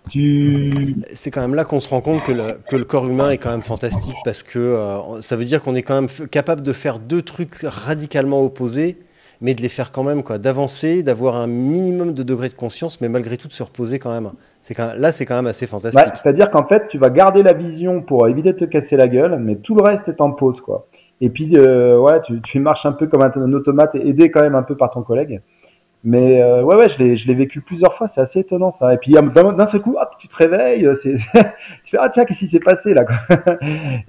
tu... C'est quand même là qu'on se rend compte que le, que le, corps humain est quand même fantastique parce que ça veut dire qu'on est quand même capable de faire deux trucs radicalement opposés mais de les faire quand même, quoi, d'avancer, d'avoir un minimum de degré de conscience, mais malgré tout de se reposer quand même. C'est quand là, c'est quand même assez fantastique. C'est-à-dire qu'en fait, tu vas garder la vision pour éviter de te casser la gueule, mais tout le reste est en pause, quoi. Et puis, euh, ouais, tu, tu, marches un peu comme un, automate, aidé quand même un peu par ton collègue. Mais euh, ouais, ouais, je l'ai, je l'ai vécu plusieurs fois, c'est assez étonnant ça. Et puis d'un seul coup, hop, tu te réveilles, c'est, tu fais ah tiens, qu'est-ce qui s'est passé là quoi.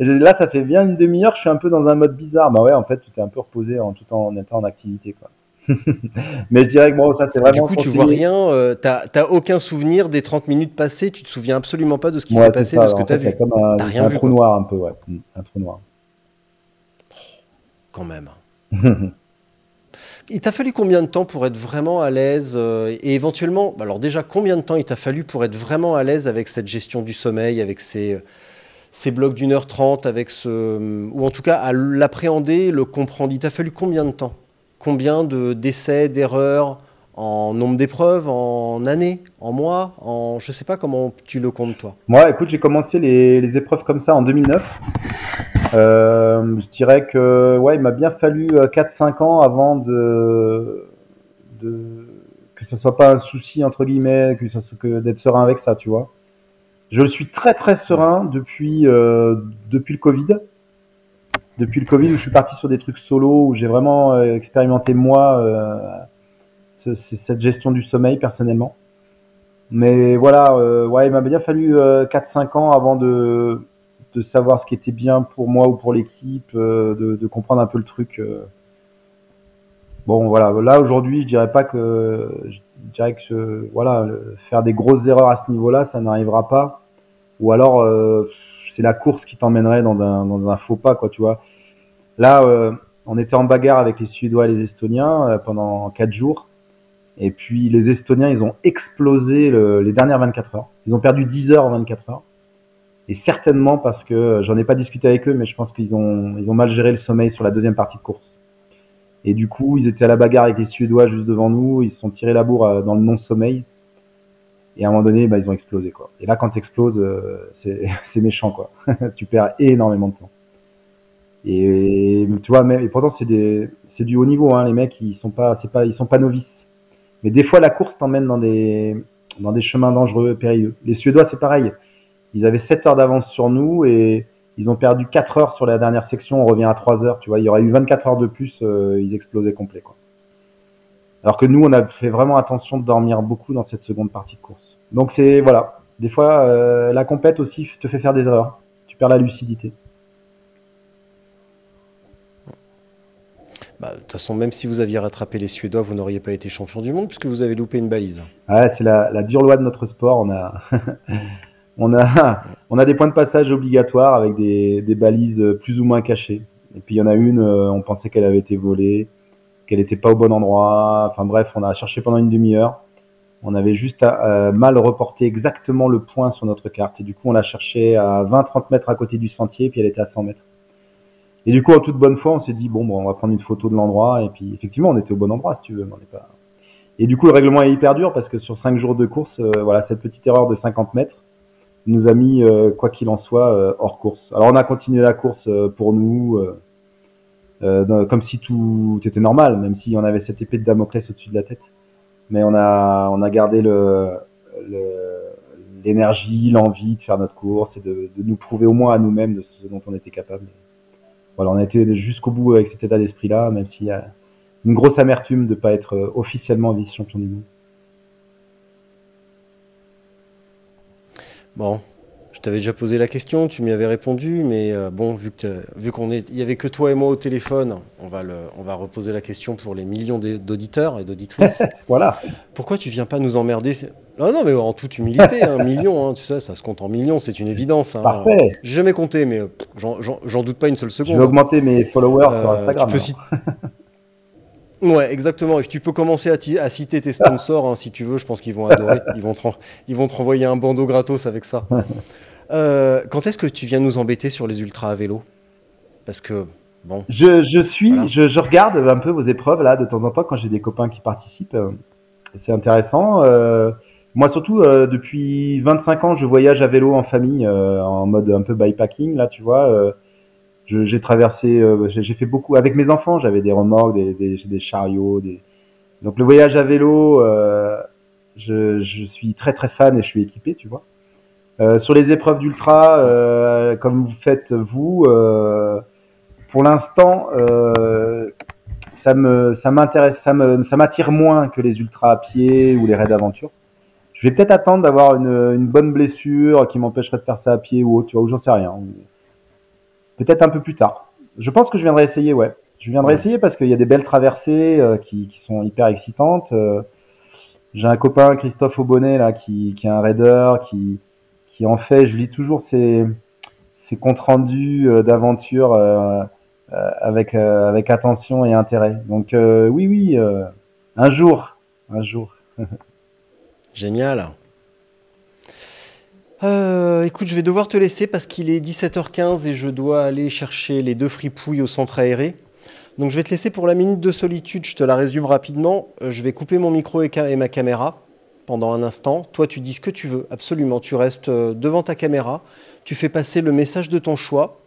Et là, ça fait bien une demi-heure, je suis un peu dans un mode bizarre. Bah ouais, en fait, tu t'es un peu reposé en tout en étant en activité quoi. Mais je dirais que bon, ça c'est vraiment. Du coup, tu vois rien, euh, t'as, t'as aucun souvenir des 30 minutes passées, tu te souviens absolument pas de ce qui s'est passé, de ce que t'as vu. Comme un, t'as rien un trou noir un peu, ouais, un trou noir. Quand même. Il t'a fallu combien de temps pour être vraiment à l'aise euh, Et éventuellement, alors déjà, combien de temps il t'a fallu pour être vraiment à l'aise avec cette gestion du sommeil, avec ces, ces blocs d'une heure trente, avec ce, ou en tout cas à l'appréhender, le comprendre? Il t'a fallu combien de temps? Combien de d'essais, d'erreurs? En nombre d'épreuves, en années, en mois, en je sais pas comment tu le comptes toi. Moi, écoute, j'ai commencé les, les, épreuves comme ça en 2009. Euh, je dirais que ouais, il m'a bien fallu 4-5 euh, ans avant de, de que ça soit pas un souci entre guillemets, que que d'être serein avec ça, tu vois. Je le suis très très serein depuis euh, depuis le Covid. Depuis le Covid où je suis parti sur des trucs solo où j'ai vraiment euh, expérimenté moi cette gestion du sommeil personnellement. Mais voilà, euh, ouais, il m'a bien fallu 4-5 ans avant de de savoir ce qui était bien pour moi ou pour l'équipe, euh, de, comprendre un peu le truc. Euh. Bon, voilà. Là aujourd'hui, je dirais pas que, je dirais que voilà, faire des grosses erreurs à ce niveau-là, ça n'arrivera pas. Ou alors, euh, c'est la course qui t'emmènerait dans un, dans un faux pas, quoi, tu vois. Là, on était en bagarre avec les Suédois et les Estoniens pendant quatre jours. Et puis les Estoniens, ils ont explosé le- les dernières 24 heures. Ils ont perdu 10 heures en 24 heures. Et certainement parce que j'en ai pas discuté avec eux, mais je pense qu'ils ont mal géré le sommeil sur la deuxième partie de course. Et du coup, ils étaient à la bagarre avec les Suédois juste devant nous. Ils se sont tirés la bourre euh, dans le non-sommeil. Et à un moment donné, bah, ils ont explosé quoi. Et là, quand t'exploses, euh, c'est méchant quoi. tu perds énormément de temps. Et tu vois, et pourtant c'est du haut niveau. Hein, les mecs, ils sont sont pas novices. Mais des fois, la course t'emmène dans des dans des chemins dangereux, périlleux. Les Suédois, c'est pareil. Ils avaient 7 heures d'avance sur nous et ils ont perdu 4 heures sur la dernière section. On revient à 3 heures. Tu vois, il y aurait eu 24 heures de plus, euh, ils explosaient complet. Alors que nous, on a fait vraiment attention de dormir beaucoup dans cette seconde partie de course. Donc c'est voilà, des fois euh, la compète aussi te fait faire des erreurs. Tu perds la lucidité. Bah, De toute façon, même si vous aviez rattrapé les Suédois, vous n'auriez pas été champion du monde puisque vous avez loupé une balise. Ouais, c'est la, dure loi de notre sport. On a, on a, on a des points de passage obligatoires avec des, balises plus ou moins cachées. Et puis il y en a une, euh, on pensait qu'elle avait été volée, qu'elle n'était pas au bon endroit. Enfin bref, on a cherché pendant une demi-heure. On avait juste euh, mal reporté exactement le point sur notre carte. Et du coup, on l'a cherché à 20-30 mètres à côté du sentier, puis elle était à 100 mètres. Et du coup, en toute bonne foi, on s'est dit, bon, bon, on va prendre une photo de l'endroit. Et puis, effectivement, on était au bon endroit, si tu veux. mais on n'est pas... Et du coup, le règlement est hyper dur parce que sur 5 jours de course, euh, voilà, cette petite erreur de 50 mètres nous a mis, euh, quoi qu'il en soit, euh, hors course. Alors, on a continué la course euh, pour nous, euh, euh, comme si tout était normal, même si on avait cette épée de Damoclès au-dessus de la tête. Mais on a, on a gardé le, le- l'énergie, l'envie de faire notre course et de, de nous prouver au moins à nous-mêmes de ce dont on était capable. Voilà, on a été jusqu'au bout avec cet état d'esprit-là, même s'il y a une grosse amertume de ne pas être euh, officiellement vice-champion du monde. Bon, je t'avais déjà posé la question, tu m'y avais répondu, mais euh, bon, vu que vu qu'on est, il y avait que toi et moi au téléphone, on va le, on va reposer la question pour les millions d'auditeurs et d'auditrices. Voilà. Pourquoi tu viens pas nous emmerder Non, non, mais en toute humilité, un million, hein, tu sais, ça se compte en millions, c'est une évidence. Hein. Parfait. J'ai jamais compté, mais euh, j'en- doute pas une seule Je seconde. vais augmenter mes followers sur Euh, Instagram. tu peux citer- Ouais, exactement. Et tu peux commencer à, citer tes sponsors hein, si tu veux. Je pense qu'ils vont adorer. Ils vont te, ils vont te renvoyer un bandeau gratos avec ça. Euh, quand est-ce que tu viens nous embêter sur les ultras à vélo? Parce que, bon, Je, je suis, Voilà. je, je regarde un peu vos épreuves là de temps en temps quand j'ai des copains qui participent. euh, C'est intéressant. Euh, moi surtout euh, depuis 25 ans, je voyage à vélo en famille, euh, en mode un peu bikepacking là, tu vois. euh, j'ai traversé, euh, j'ai fait beaucoup avec mes enfants. J'avais des remorques, des, des, des chariots, des... donc le voyage à vélo. euh, je, je suis très très fan et je suis équipé, tu vois. Euh, sur les épreuves d'ultra, comme vous faites vous, pour l'instant, ça ça m'intéresse, ça ça m'attire moins que les ultras à pied ou les raids d'aventure. Je vais peut-être attendre d'avoir une, une bonne blessure qui m'empêcherait de faire ça à pied ou autre, tu vois, ou j'en sais rien. Peut-être un peu plus tard. Je pense que je viendrai essayer, ouais. Je viendrai Ouais. essayer parce qu'il y a des belles traversées euh, qui, qui sont hyper excitantes. Euh, j'ai un copain, Christophe Aubonnet, là, qui, qui est un raider, qui, qui en fait, je lis toujours ses, ses comptes rendus euh, d'aventure euh, avec, avec attention et intérêt. Donc oui, oui, un jour, un jour. génial. Euh, écoute, je vais devoir te laisser parce qu'il est 17h15 et je dois aller chercher les deux fripouilles au centre aéré. Donc je vais te laisser pour la minute de solitude, je te la résume rapidement. Euh, je vais couper mon micro et, ma caméra pendant un instant. Toi, tu dis ce que tu veux, absolument. Tu restes euh, devant ta caméra, tu fais passer le message de ton choix.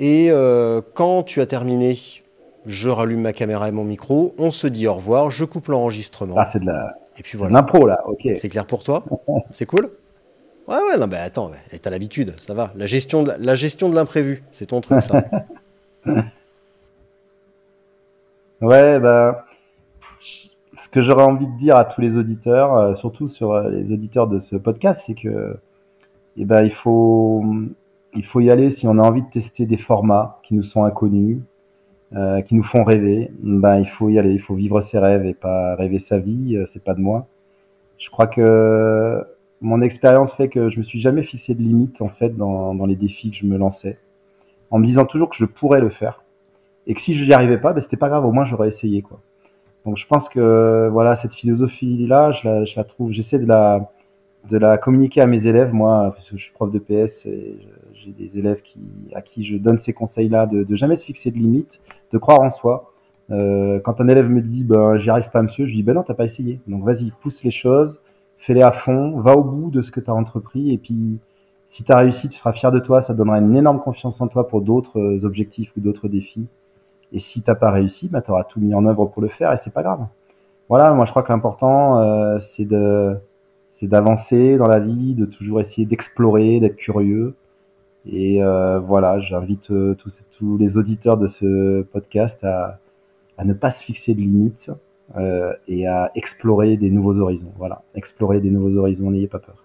Et quand tu as terminé, je rallume ma caméra et mon micro, on se dit au revoir, je coupe l'enregistrement. Ah, c'est de la, et puis voilà. l'impro là, ok. C'est clair pour toi? C'est cool? Ouais, ouais, non, bah attends, t'as l'habitude, ça va. La gestion de, la gestion de l'imprévu, c'est ton truc, ça. Ouais, bah, ce que j'aurais envie de dire à tous les auditeurs, euh, surtout sur euh, les auditeurs de ce podcast, c'est que, eh ben, il faut, il faut y aller si on a envie de tester des formats qui nous sont inconnus, euh, qui nous font rêver. Ben, il faut y aller, il faut vivre ses rêves et pas rêver sa vie. euh, c'est pas de moi. Je crois que mon expérience fait que je me suis jamais fixé de limite en fait dans, dans les défis que je me lançais, en me disant toujours que je pourrais le faire et que si je n'y arrivais pas, ben, c'était pas grave, au moins j'aurais essayé quoi. Donc je pense que voilà cette philosophie là, je la, je la trouve, j'essaie de la de la communiquer à mes élèves, moi, parce que je suis prof de PS et j'ai des élèves qui, à qui je donne ces conseils-là, de, de jamais se fixer de limites, de croire en soi. Euh, quand un élève me dit, ben, j'y arrive pas, monsieur, je lui dis, ben non, t'as pas essayé. Donc vas-y, pousse les choses, fais-les à fond, va au bout de ce que tu as entrepris, et puis si tu as réussi, tu seras fier de toi, ça donnera une énorme confiance en toi pour d'autres euh, objectifs ou d'autres défis. Et si t'as pas réussi, ben, tu tout mis en œuvre pour le faire, et c'est pas grave. Voilà, moi je crois que l'important, euh, c'est de c'est d'avancer dans la vie, de toujours essayer d'explorer, d'être curieux. Et euh, voilà, j'invite euh, tous, les auditeurs de ce podcast à, à ne pas se fixer de limites euh, et à explorer des nouveaux horizons. Voilà, explorer des nouveaux horizons, n'ayez pas peur.